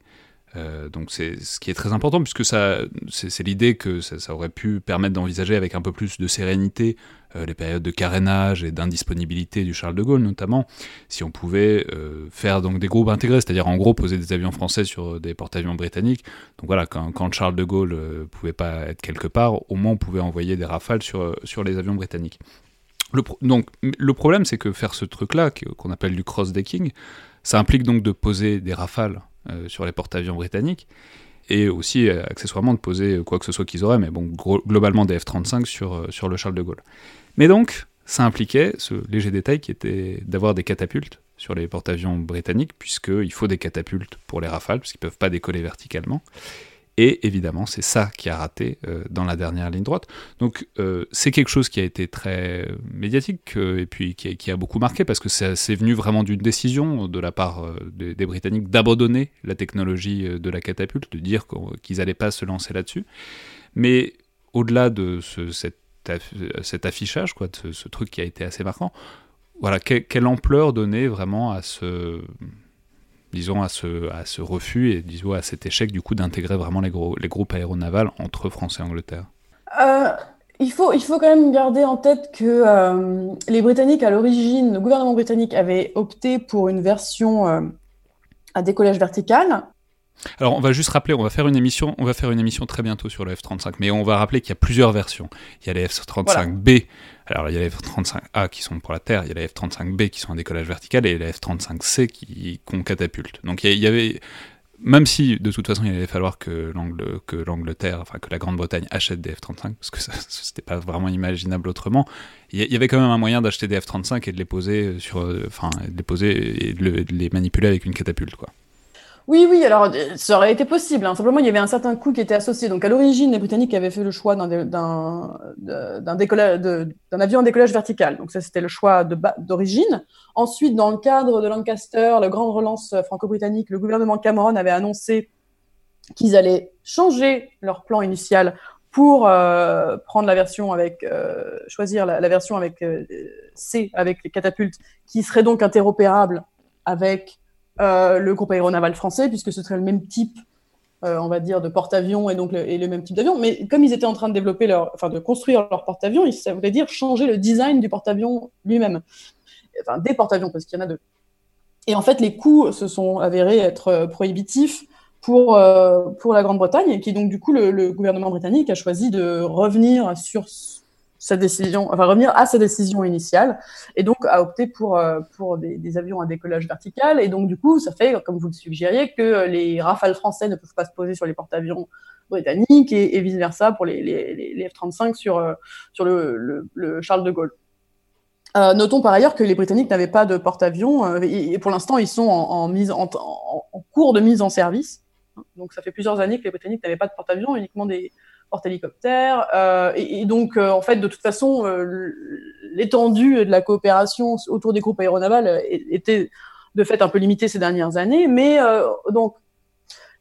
Euh, donc c'est ce qui est très important puisque ça c'est l'idée que ça, aurait pu permettre d'envisager avec un peu plus de sérénité euh, les périodes de carénage et d'indisponibilité du Charles de Gaulle notamment si on pouvait euh, faire donc des groupes intégrés c'est-à-dire en gros poser des avions français sur des porte-avions britanniques. Donc voilà quand, quand Charles de Gaulle pouvait pas être quelque part au moins on pouvait envoyer des rafales sur, sur les avions britanniques. Donc le problème c'est que faire ce truc là qu'on appelle du cross-decking ça implique donc de poser des rafales sur les porte-avions britanniques, et aussi euh, accessoirement de poser quoi que ce soit qu'ils auraient, mais bon, globalement des F-35 sur, euh, sur le Charles de Gaulle. Mais donc, ça impliquait ce léger détail qui était d'avoir des catapultes sur les porte-avions britanniques, puisqu'il faut des catapultes pour les rafales, puisqu'ils ne peuvent pas décoller verticalement. Et évidemment, c'est ça qui a raté euh, dans la dernière ligne droite. Donc euh, c'est quelque chose qui a été très médiatique euh, et puis qui a, beaucoup marqué parce que c'est venu vraiment d'une décision de la part des, Britanniques d'abandonner la technologie de la catapulte, de dire qu'ils n'allaient pas se lancer là-dessus. Mais au-delà de ce, cet, affichage, quoi, de ce, truc qui a été assez marquant, voilà, quelle ampleur donner vraiment à ce disons, à ce, refus et disons, à cet échec du coup d'intégrer vraiment les groupes aéronavals entre France et Angleterre euh, il, faut, il faut quand même garder en tête que euh, les Britanniques, à l'origine, le gouvernement britannique avait opté pour une version euh, à décollage vertical. Alors on va juste rappeler, on va faire une émission, on va faire une émission très bientôt sur le F-35, mais on va rappeler qu'il y a plusieurs versions. Il y a les F-35B, alors il y a les F-35A qui sont pour la Terre, il y a les F-35B qui sont en décollage vertical et les F-35C qui qu'on catapulte. Donc il y, avait, même si de toute façon il allait falloir que l'Angleterre, enfin que la Grande-Bretagne achète des F-35, parce que c'était pas vraiment imaginable autrement, il y, avait quand même un moyen d'acheter des F-35 et de les poser sur, enfin de les poser et de les manipuler avec une catapulte quoi. Oui, oui, alors euh, ça aurait été possible. Hein. Simplement, il y avait un certain coût qui était associé. Donc, à l'origine, les Britanniques avaient fait le choix d'un avion en décollage vertical. Donc, ça, c'était le choix d'origine. Ensuite, dans le cadre de Lancaster, la grande relance franco-britannique, le gouvernement Cameron avait annoncé qu'ils allaient changer leur plan initial pour euh, prendre la version avec, euh, choisir la, version avec C, avec les catapultes, qui serait donc interopérable avec euh, le groupe aéronaval français, puisque ce serait le même type, euh, on va dire, de porte-avions et donc le, et le même type d'avion. Mais comme ils étaient en train de développer leur, enfin, de construire leur porte-avions, ça voulait dire changer le design du porte-avions lui-même. Enfin, des porte-avions, parce qu'il y en a deux. Et en fait, les coûts se sont avérés être euh, prohibitifs pour, pour la Grande-Bretagne, et qui donc, du coup, le, le, gouvernement britannique a choisi de revenir sur sa décision, enfin revenir à sa décision initiale, et donc a opté pour, euh, pour des, avions à décollage vertical. Et donc, du coup, ça fait, comme vous le suggériez, que les rafales français ne peuvent pas se poser sur les porte-avions britanniques et, vice-versa pour les, les, F-35 sur, euh, sur le, le, Charles de Gaulle. Euh, notons par ailleurs que les Britanniques n'avaient pas de porte-avions et, pour l'instant ils sont en, mise, en, en, cours de mise en service. Donc ça fait plusieurs années que les Britanniques n'avaient pas de porte-avions, uniquement des, porte-hélicoptère. Euh, et, donc, euh, en fait, de toute façon, euh, l'étendue de la coopération autour des groupes aéronavals était de fait un peu limitée ces dernières années. Mais donc,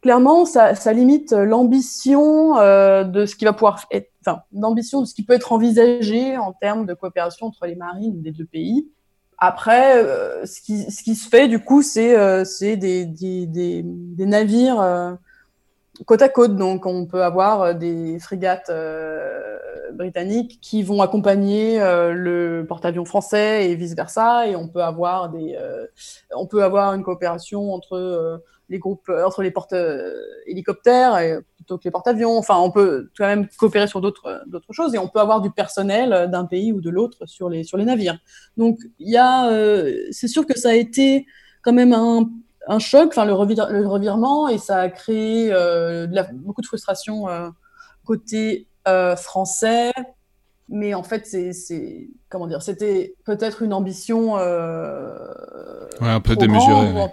clairement, ça, limite l'ambition de ce qui va pouvoir enfin, l'ambition de ce qui peut être envisagé en termes de coopération entre les marines des deux pays. Après, ce, qui, ce qui se fait, du coup, c'est des, des, des, navires côte à côte. Donc, on peut avoir euh, des frégates euh, britanniques qui vont accompagner euh, le porte-avions français et vice versa. Et on peut avoir des, on peut avoir une coopération entre les groupes, entre les porte-hélicoptères plutôt que les porte-avions. Enfin, on peut quand même coopérer sur d'autres, d'autres choses et on peut avoir du personnel d'un pays ou de l'autre sur les, sur les navires. Donc, il y a, c'est sûr que ça a été quand même un un choc, enfin le, revirement, et ça a créé euh, beaucoup de frustration euh, côté euh, français. Mais en fait, c'est comment dire, c'était peut-être une ambition ouais, un peu démesurée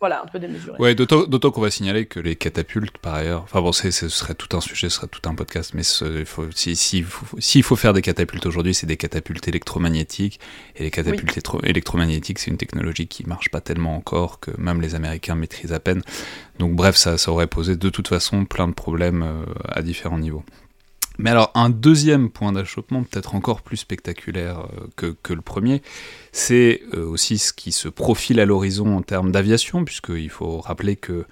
voilà, un peu démesuré. Ouais, d'autant qu'on va signaler que les catapultes, par ailleurs, enfin bon, ce serait tout un sujet, ce serait tout un podcast, mais s'il faut, si, faut, faut, faire des catapultes aujourd'hui, c'est des catapultes électromagnétiques, et les catapultes électromagnétiques, c'est une technologie qui marche pas tellement encore, que même les Américains maîtrisent à peine. Donc bref, ça, ça aurait posé de toute façon plein de problèmes euh, à différents niveaux. Mais alors, un deuxième point d'achoppement, peut-être encore plus spectaculaire euh, que, le premier, c'est euh, aussi ce qui se profile à l'horizon en termes d'aviation, puisqu'il faut rappeler que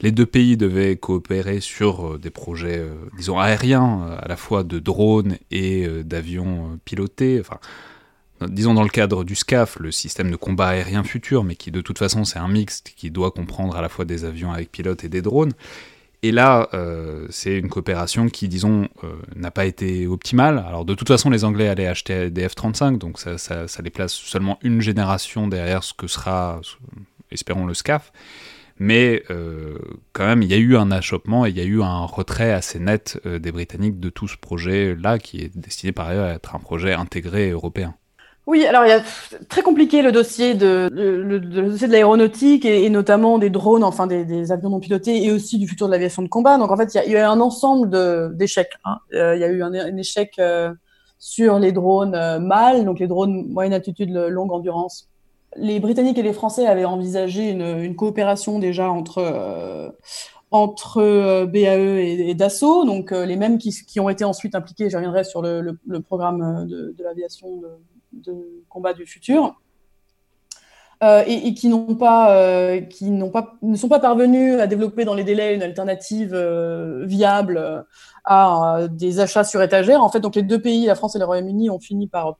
les deux pays devaient coopérer sur euh, des projets, disons, aériens, à la fois de drones et d'avions pilotés, disons dans le cadre du SCAF, le système de combat aérien futur, mais qui de toute façon c'est un mixte qui doit comprendre à la fois des avions avec pilote et des drones. Et là, euh, c'est une coopération qui, disons, euh, n'a pas été optimale. Alors, de toute façon, les Anglais allaient acheter des F-35, donc ça, ça, les place seulement une génération derrière ce que sera, espérons, le SCAF. Mais euh, quand même, il y a eu un achoppement et il y a eu un retrait assez net des Britanniques de tout ce projet-là, qui est destiné par ailleurs à être un projet intégré européen. Oui, alors il y a très compliqué le dossier de, le, dossier de l'aéronautique et, notamment des drones, enfin des, avions non pilotés et aussi du futur de l'aviation de combat. Donc en fait, il y a, eu un ensemble d'échecs. Hein. Euh, il y a eu un, échec euh, sur les drones euh, mâles, donc les drones moyenne altitude, longue endurance. Les Britanniques et les Français avaient envisagé une, coopération déjà entre entre BAE et, Dassault, donc les mêmes qui, ont été ensuite impliqués. Je reviendrai sur le, programme de, de l'aviation de de combat du futur. Euh, et, qui n'ont pas, euh, qui n'ont pas, ne sont pas parvenus à développer dans les délais une alternative euh, viable à des achats sur étagère. En fait, donc les deux pays, la France et le Royaume-Uni, ont fini par,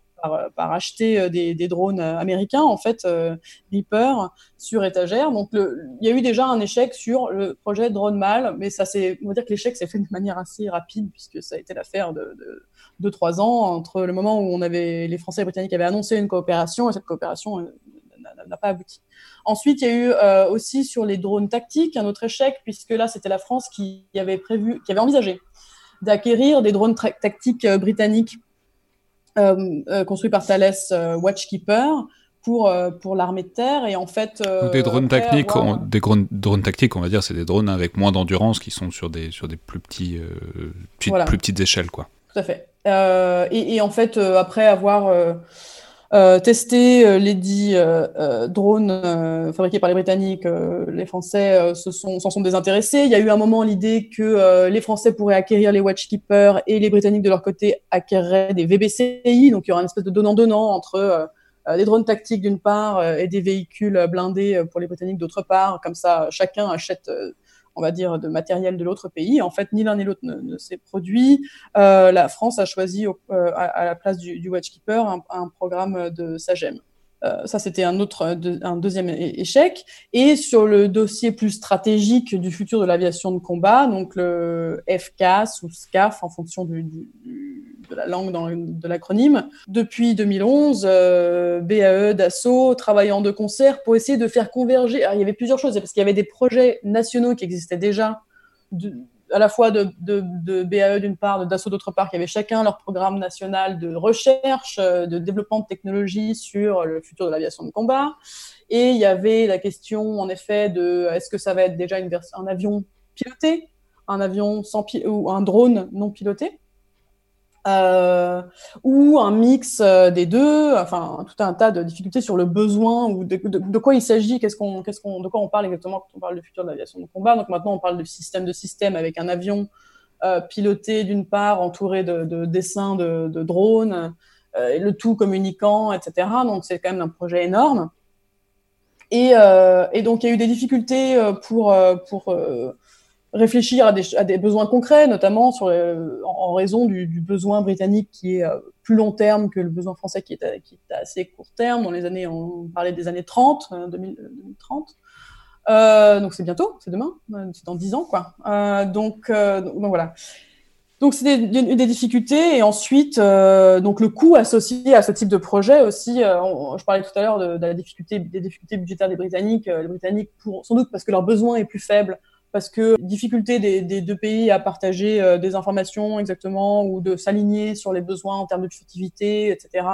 par, acheter des, drones américains, en fait, Reaper, sur étagère. Donc, il y a eu déjà un échec sur le projet Drone Mal, mais ça, c'est, dire que l'échec s'est fait de manière assez rapide, puisque ça a été l'affaire de 2-3 ans entre le moment où on avait, les Français et les Britanniques avaient annoncé une coopération et cette coopération n'a pas abouti. Ensuite, il y a eu euh, aussi sur les drones tactiques un autre échec, puisque là, c'était la France qui avait prévu, qui avait envisagé d'acquérir des drones tactiques euh, britanniques euh, construits par Thales Watchkeeper pour, pour l'armée de terre. Et en fait. des drones tactiques, on, des drones, tactiques, on va dire, c'est des drones avec moins d'endurance qui sont sur des, sur des plus, petits, plus petites échelles, quoi. Tout à fait. Et, et, en fait, après avoir euh, euh, les dix euh, drones fabriqués par les Britanniques, les Français s'en sont, sont, désintéressés. Il y a eu un moment l'idée que les Français pourraient acquérir les Watchkeepers et les Britanniques de leur côté acquéreraient des VBCI, donc il y aura une espèce de donnant-donnant entre des drones tactiques d'une part et des véhicules blindés pour les Britanniques d'autre part. Comme ça, chacun achète on va dire, de matériel de l'autre pays. En fait, ni l'un ni l'autre ne, s'est produit. Euh, la France a choisi euh, à, la place du, Watchkeeper un, programme de SAGEM. Euh, ça, c'était un autre, un deuxième échec. Et sur le dossier plus stratégique du futur de l'aviation de combat, donc le FCAS ou SCAF en fonction de la langue de l'acronyme. Depuis 2011, BAE, Dassault travaillant de concert pour essayer de faire converger. il y avait plusieurs choses, parce qu'il y avait des projets nationaux qui existaient déjà, à la fois de, de, BAE d'une part, de Dassault d'autre part, qui avaient chacun leur programme national de recherche, euh, de développement de technologies sur le futur de l'aviation de combat. Et il y avait la question, en effet, de est-ce que ça va être déjà un avion piloté, un avion sans ou un drone non piloté? Euh, ou un mix euh, des deux, enfin tout un tas de difficultés sur le besoin ou de, quoi il s'agit, qu'est-ce qu'on, qu'est-ce qu'on, de quoi on parle exactement quand on parle du futur de l'aviation de combat. Donc maintenant on parle de système de système avec un avion euh, piloté d'une part, entouré de, dessins de, drones, le tout communiquant, etc. Donc c'est quand même un projet énorme. Et, et donc il y a eu des difficultés pour pour réfléchir à des, à besoins concrets, notamment sur, en, raison du, besoin britannique qui est euh, plus long terme que le besoin français qui est, qui est assez court terme. Dans les années, on parlait des années 30, 2030. Euh, euh, donc c'est bientôt, c'est demain, c'est dans 10 ans, quoi. Euh, donc, voilà. Donc c'est des, des, difficultés et ensuite donc le coût associé à ce type de projet aussi. je parlais tout à l'heure difficulté, des difficultés budgétaires des Britanniques. les Britanniques pour sans doute parce que leur besoin est plus faible parce que difficulté des, deux pays à partager euh, des informations exactement ou de s'aligner sur les besoins en termes de furtivité, etc.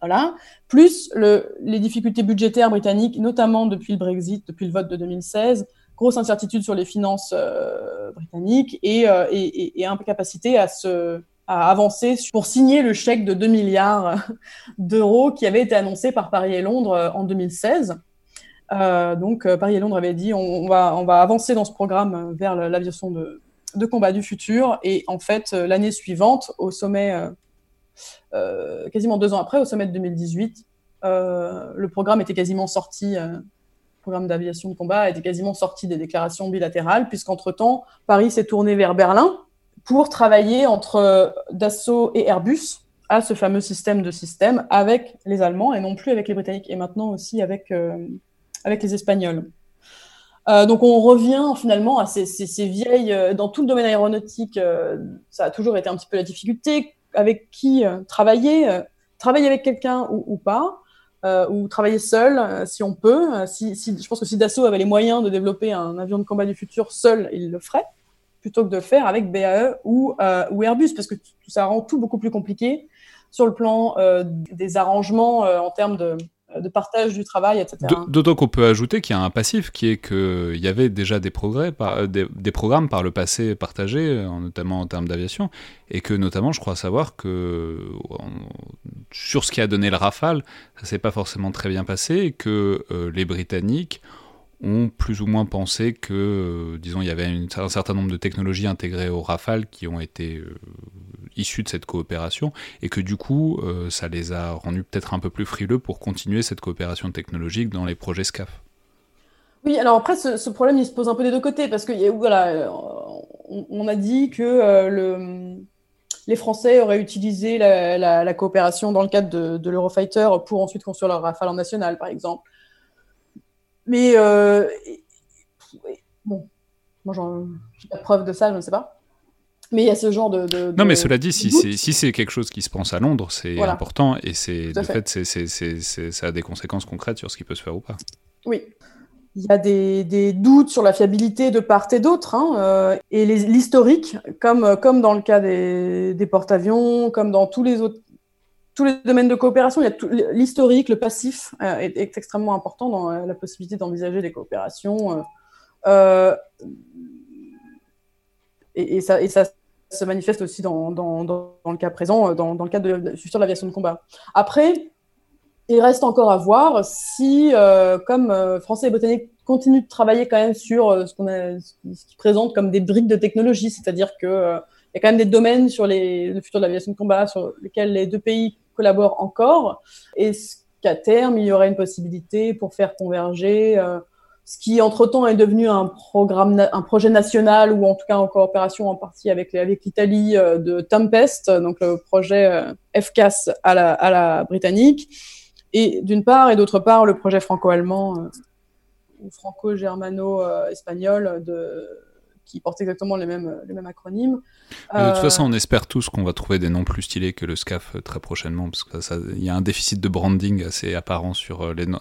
Voilà. Plus le, les difficultés budgétaires britanniques, notamment depuis le Brexit, depuis le vote de 2016, grosse incertitude sur les finances euh, britanniques et, euh, et, et, incapacité à se à avancer pour signer le chèque de 2 milliards d'euros qui avait été annoncé par Paris et Londres en 2016 euh, donc euh, Paris et Londres avaient dit on, va, on va avancer dans ce programme vers l'aviation de, de, combat du futur. Et en fait, euh, l'année suivante, au sommet, quasiment deux ans après, au sommet de 2018, le programme était quasiment sorti. le programme d'aviation de combat était quasiment sorti des déclarations bilatérales, puisqu'entre-temps, Paris s'est tourné vers Berlin pour travailler entre Dassault et Airbus à ce fameux système de système avec les Allemands et non plus avec les Britanniques, et maintenant aussi avec, avec les Espagnols. Euh, donc on revient finalement à ces, vieilles, euh, dans tout le domaine aéronautique, euh, ça a toujours été un petit peu la difficulté, avec qui travailler, travailler avec quelqu'un ou, pas, ou travailler seul si on peut. Si, je pense que si Dassault avait les moyens de développer un avion de combat du futur seul, il le ferait, plutôt que de le faire avec BAE ou, ou Airbus, parce que ça rend tout beaucoup plus compliqué sur le plan des arrangements en termes de de partage du travail, etc. D'autant qu'on peut ajouter qu'il y a un passif qui est qu'il y avait déjà des progrès, par, euh, des, programmes par le passé partagés, euh, notamment en termes d'aviation, et que notamment, je crois savoir que sur ce qui a donné le Rafale, ça s'est pas forcément très bien passé, et que euh, les Britanniques ont plus ou moins pensé que, disons, il y avait un certain nombre de technologies intégrées au Rafale qui ont été issus de cette coopération et que du coup, euh, ça les a rendus peut-être un peu plus frileux pour continuer cette coopération technologique dans les projets SCAF. Oui, alors après, ce, problème, il se pose un peu des deux côtés parce que voilà, on, a dit que euh, le, les Français auraient utilisé la, coopération dans le cadre de, l'Eurofighter pour ensuite construire leur Rafale en national, par exemple. Mais bon, moi, j'ai pas preuve de ça, je ne sais pas. Mais il y a ce genre de. non, mais cela dit, si c'est si quelque chose qui se pense à Londres, c'est important et c'est de fait, fait ça a des conséquences concrètes sur ce qui peut se faire ou pas. Oui. Il y a des, des doutes sur la fiabilité de part et d'autre. Hein, euh, et l'historique, comme, comme dans le cas des, des porte-avions, comme dans tous les autres tous les domaines de coopération, l'historique, le passif euh, est, est, extrêmement important dans la possibilité d'envisager des coopérations. Euh, et, et, ça, et ça se manifeste aussi dans, le cas présent, dans, dans le cadre de, futur de l'aviation de combat. Après, il reste encore à voir si, euh, comme euh, Français et Botanique continuent de travailler quand même sur euh, ce qu'on ce qui présente comme des briques de technologie, c'est-à-dire que euh, il y a quand même des domaines sur le futur de l'aviation de combat sur lesquels les deux pays collaborent encore, et qu'à terme il y aurait une possibilité pour faire converger ce qui entre-temps est devenu un programme, un projet national ou en tout cas en coopération en partie avec, avec l'Italie euh, de Tempest, donc le projet euh, FCAS à la, à la britannique, et d'une part, et d'autre part, le projet franco-allemand euh, ou franco-germano-espagnol de qui porte exactement les mêmes acronymes. de toute façon, on espère tous qu'on va trouver des noms plus stylés que le SCAF très prochainement, parce qu'il y a un déficit de branding assez apparent sur les noms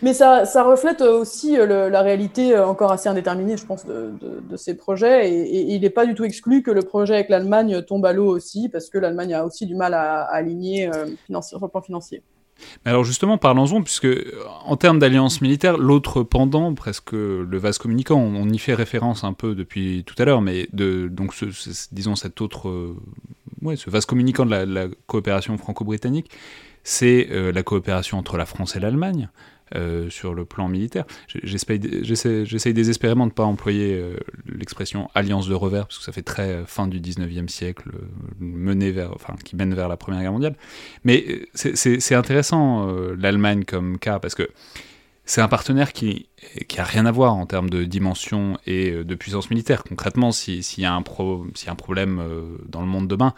mais ça, reflète aussi euh, la réalité euh, encore assez indéterminée, je pense, de, ces projets. Et, il n'est pas du tout exclu que le projet avec l'Allemagne tombe à l'eau aussi, parce que l'Allemagne a aussi du mal à, aligner euh, sur le plan financier. Mais alors justement, parlons-en, puisque en termes d'alliance militaire, l'autre pendant, presque le vase communicant, on, y fait référence un peu depuis tout à l'heure, mais donc ce, disons cet autre, ce vase communicant de la, coopération franco-britannique, c'est la coopération entre la France et l'Allemagne. Euh, sur le plan militaire. J'essaye désespérément de ne pas employer euh, l'expression alliance de revers, parce que ça fait très euh, fin du 19e siècle, mené vers, enfin, qui mène vers la Première Guerre mondiale. Mais c'est intéressant, l'Allemagne comme cas, parce que c'est un partenaire qui, qui rien à voir en termes de dimension et de puissance militaire. Concrètement, s'il y, un pro, y a un problème dans le monde demain,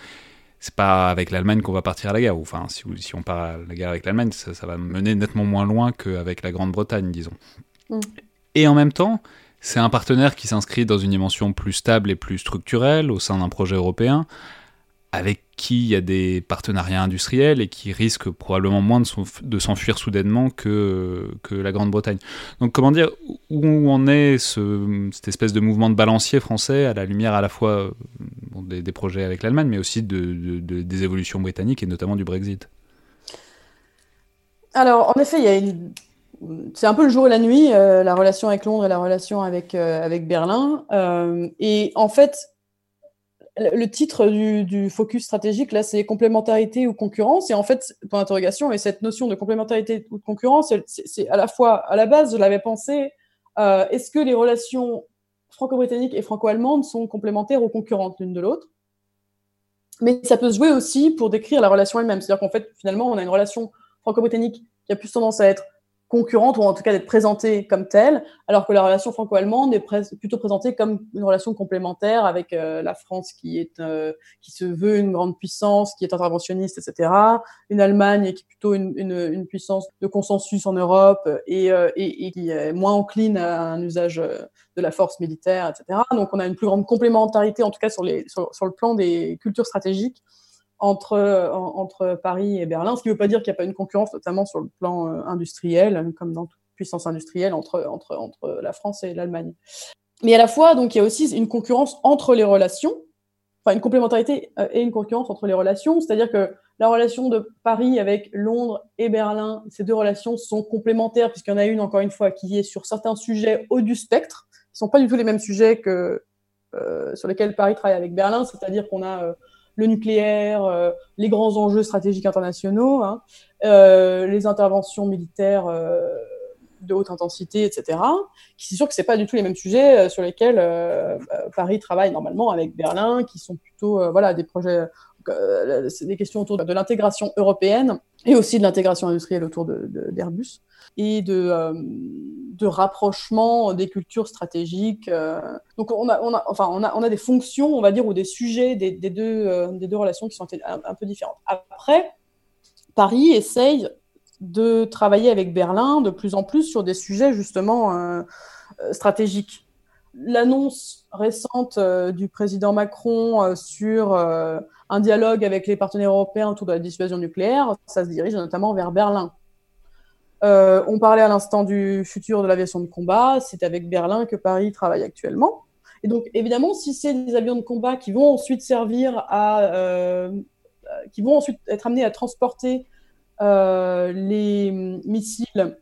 c'est pas avec l'Allemagne qu'on va partir à la guerre. Enfin, si, si on part à la guerre avec l'Allemagne, ça, ça, va mener nettement moins loin qu'avec la Grande-Bretagne, disons. Mm. Et en même temps, c'est un partenaire qui s'inscrit dans une dimension plus stable et plus structurelle au sein d'un projet européen, avec qui il y a des partenariats industriels et qui risque probablement moins de s'enfuir soudainement que, que la Grande-Bretagne. Donc comment dire, où en est ce, cette espèce de mouvement de balancier français à la lumière à la fois bon, des, projets avec l'Allemagne, mais aussi de, de, de, des évolutions britanniques et notamment du Brexit Alors en effet, il y a une c'est un peu le jour et la nuit, euh, la relation avec Londres et la relation avec, euh, avec Berlin. Euh, et en fait, le titre du, du, focus stratégique, là, c'est complémentarité ou concurrence. Et en fait, pour l'interrogation, et cette notion de complémentarité ou de concurrence, c'est à la fois, à la base, je l'avais pensé, est-ce que les relations franco-britanniques et franco-allemandes sont complémentaires ou concurrentes l'une de l'autre Mais ça peut se jouer aussi pour décrire la relation elle-même. C'est-à-dire qu'en fait, finalement, on a une relation franco-britannique qui a plus tendance à être concurrente ou en tout cas d'être présentée comme telle, alors que la relation franco-allemande est plutôt présentée comme une relation complémentaire avec euh, la France qui est euh, qui se veut une grande puissance, qui est interventionniste, etc. Une Allemagne qui est plutôt une, une, puissance de consensus en Europe et, euh, et, qui est moins encline à un usage de la force militaire, etc. Donc on a une plus grande complémentarité, en tout cas sur, les, sur le plan des cultures stratégiques entre, entre Paris et Berlin, ce qui ne veut pas dire qu'il n'y a pas une concurrence, notamment sur le plan euh, industriel, comme dans toute puissance industrielle, entre, entre, entre la France et l'Allemagne. Mais à la fois, donc, il y a aussi une concurrence entre les relations, enfin une complémentarité euh, et une concurrence entre les relations, c'est-à-dire que la relation de Paris avec Londres et Berlin, ces deux relations sont complémentaires, puisqu'il y en a une, encore une fois, qui est sur certains sujets haut du spectre, qui ne sont pas du tout les mêmes sujets que euh, sur lesquels Paris travaille avec Berlin, c'est-à-dire qu'on a le nucléaire, euh, les grands enjeux stratégiques internationaux, hein, euh, les interventions militaires euh, de haute intensité, etc. C'est sûr que c'est pas du tout les mêmes sujets sur lesquels Paris travaille normalement avec Berlin, qui sont plutôt voilà des projets, des questions autour de l'intégration européenne et aussi de l'intégration industrielle autour d'Airbus, et de, euh, de rapprochement des cultures stratégiques. Euh. Donc on a, enfin, on, a, des fonctions, on va dire, ou des sujets des, deux, euh, des deux relations qui sont un, peu différentes. Après, Paris essaye de travailler avec Berlin de plus en plus sur des sujets justement stratégiques. L'annonce récente du président Macron sur un dialogue avec les partenaires européens autour de la dissuasion nucléaire, ça se dirige notamment vers Berlin. Euh, on parlait à l'instant du futur de l'aviation de combat, c'est avec Berlin que Paris travaille actuellement. Et donc, évidemment, si c'est des avions de combat qui vont ensuite servir à, euh, qui vont ensuite être amenés à transporter euh, les missiles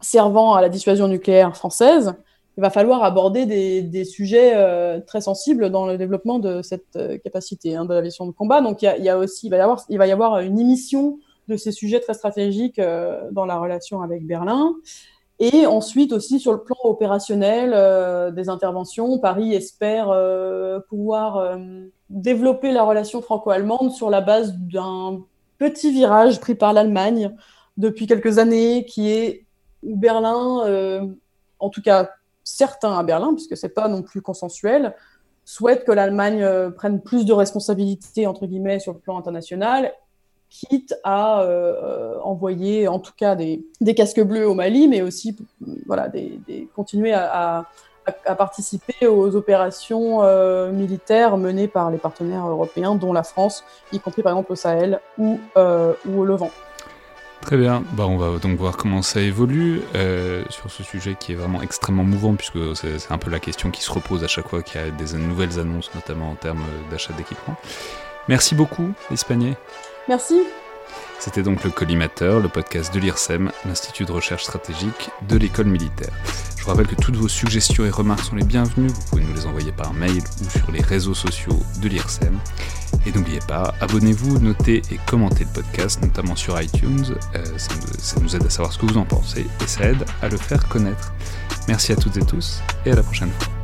servant à la dissuasion nucléaire française, il va falloir aborder des, sujets euh, très sensibles dans le développement de cette euh, capacité hein, de l'aviation de combat. Donc il y, a, aussi, il va y avoir, une émission de ces sujets très stratégiques euh, dans la relation avec Berlin. Et ensuite aussi sur le plan opérationnel des interventions, Paris espère pouvoir développer la relation franco-allemande sur la base d'un petit virage pris par l'Allemagne depuis quelques années, qui est Berlin, en tout cas certains à Berlin, puisque c'est pas non plus consensuel, souhaitent que l'Allemagne euh, prenne plus de responsabilités entre guillemets sur le plan international, quitte à euh, euh, envoyer en tout cas des, casques bleus au Mali, mais aussi voilà, continuer à, participer aux opérations militaires menées par les partenaires européens, dont la France, y compris par exemple au Sahel ou au Levant. Très bien, bah, on va donc voir comment ça évolue euh, sur ce sujet qui est vraiment extrêmement mouvant puisque c'est un peu la question qui se repose à chaque fois qu'il y a des nouvelles annonces, notamment en termes d'achat d'équipement. Merci beaucoup, Espagné. Merci. C'était donc le Collimateur, le podcast de l'IRSEM, l'Institut de recherche stratégique de l'école militaire. Je vous rappelle que toutes vos suggestions et remarques sont les bienvenues. Vous pouvez nous les envoyer par mail ou sur les réseaux sociaux de l'IRSEM. Et n'oubliez pas, abonnez-vous, notez et commentez le podcast, notamment sur iTunes. Euh, ça, nous, aide à savoir ce que vous en pensez et ça aide à le faire connaître. Merci à toutes et tous et à la prochaine fois.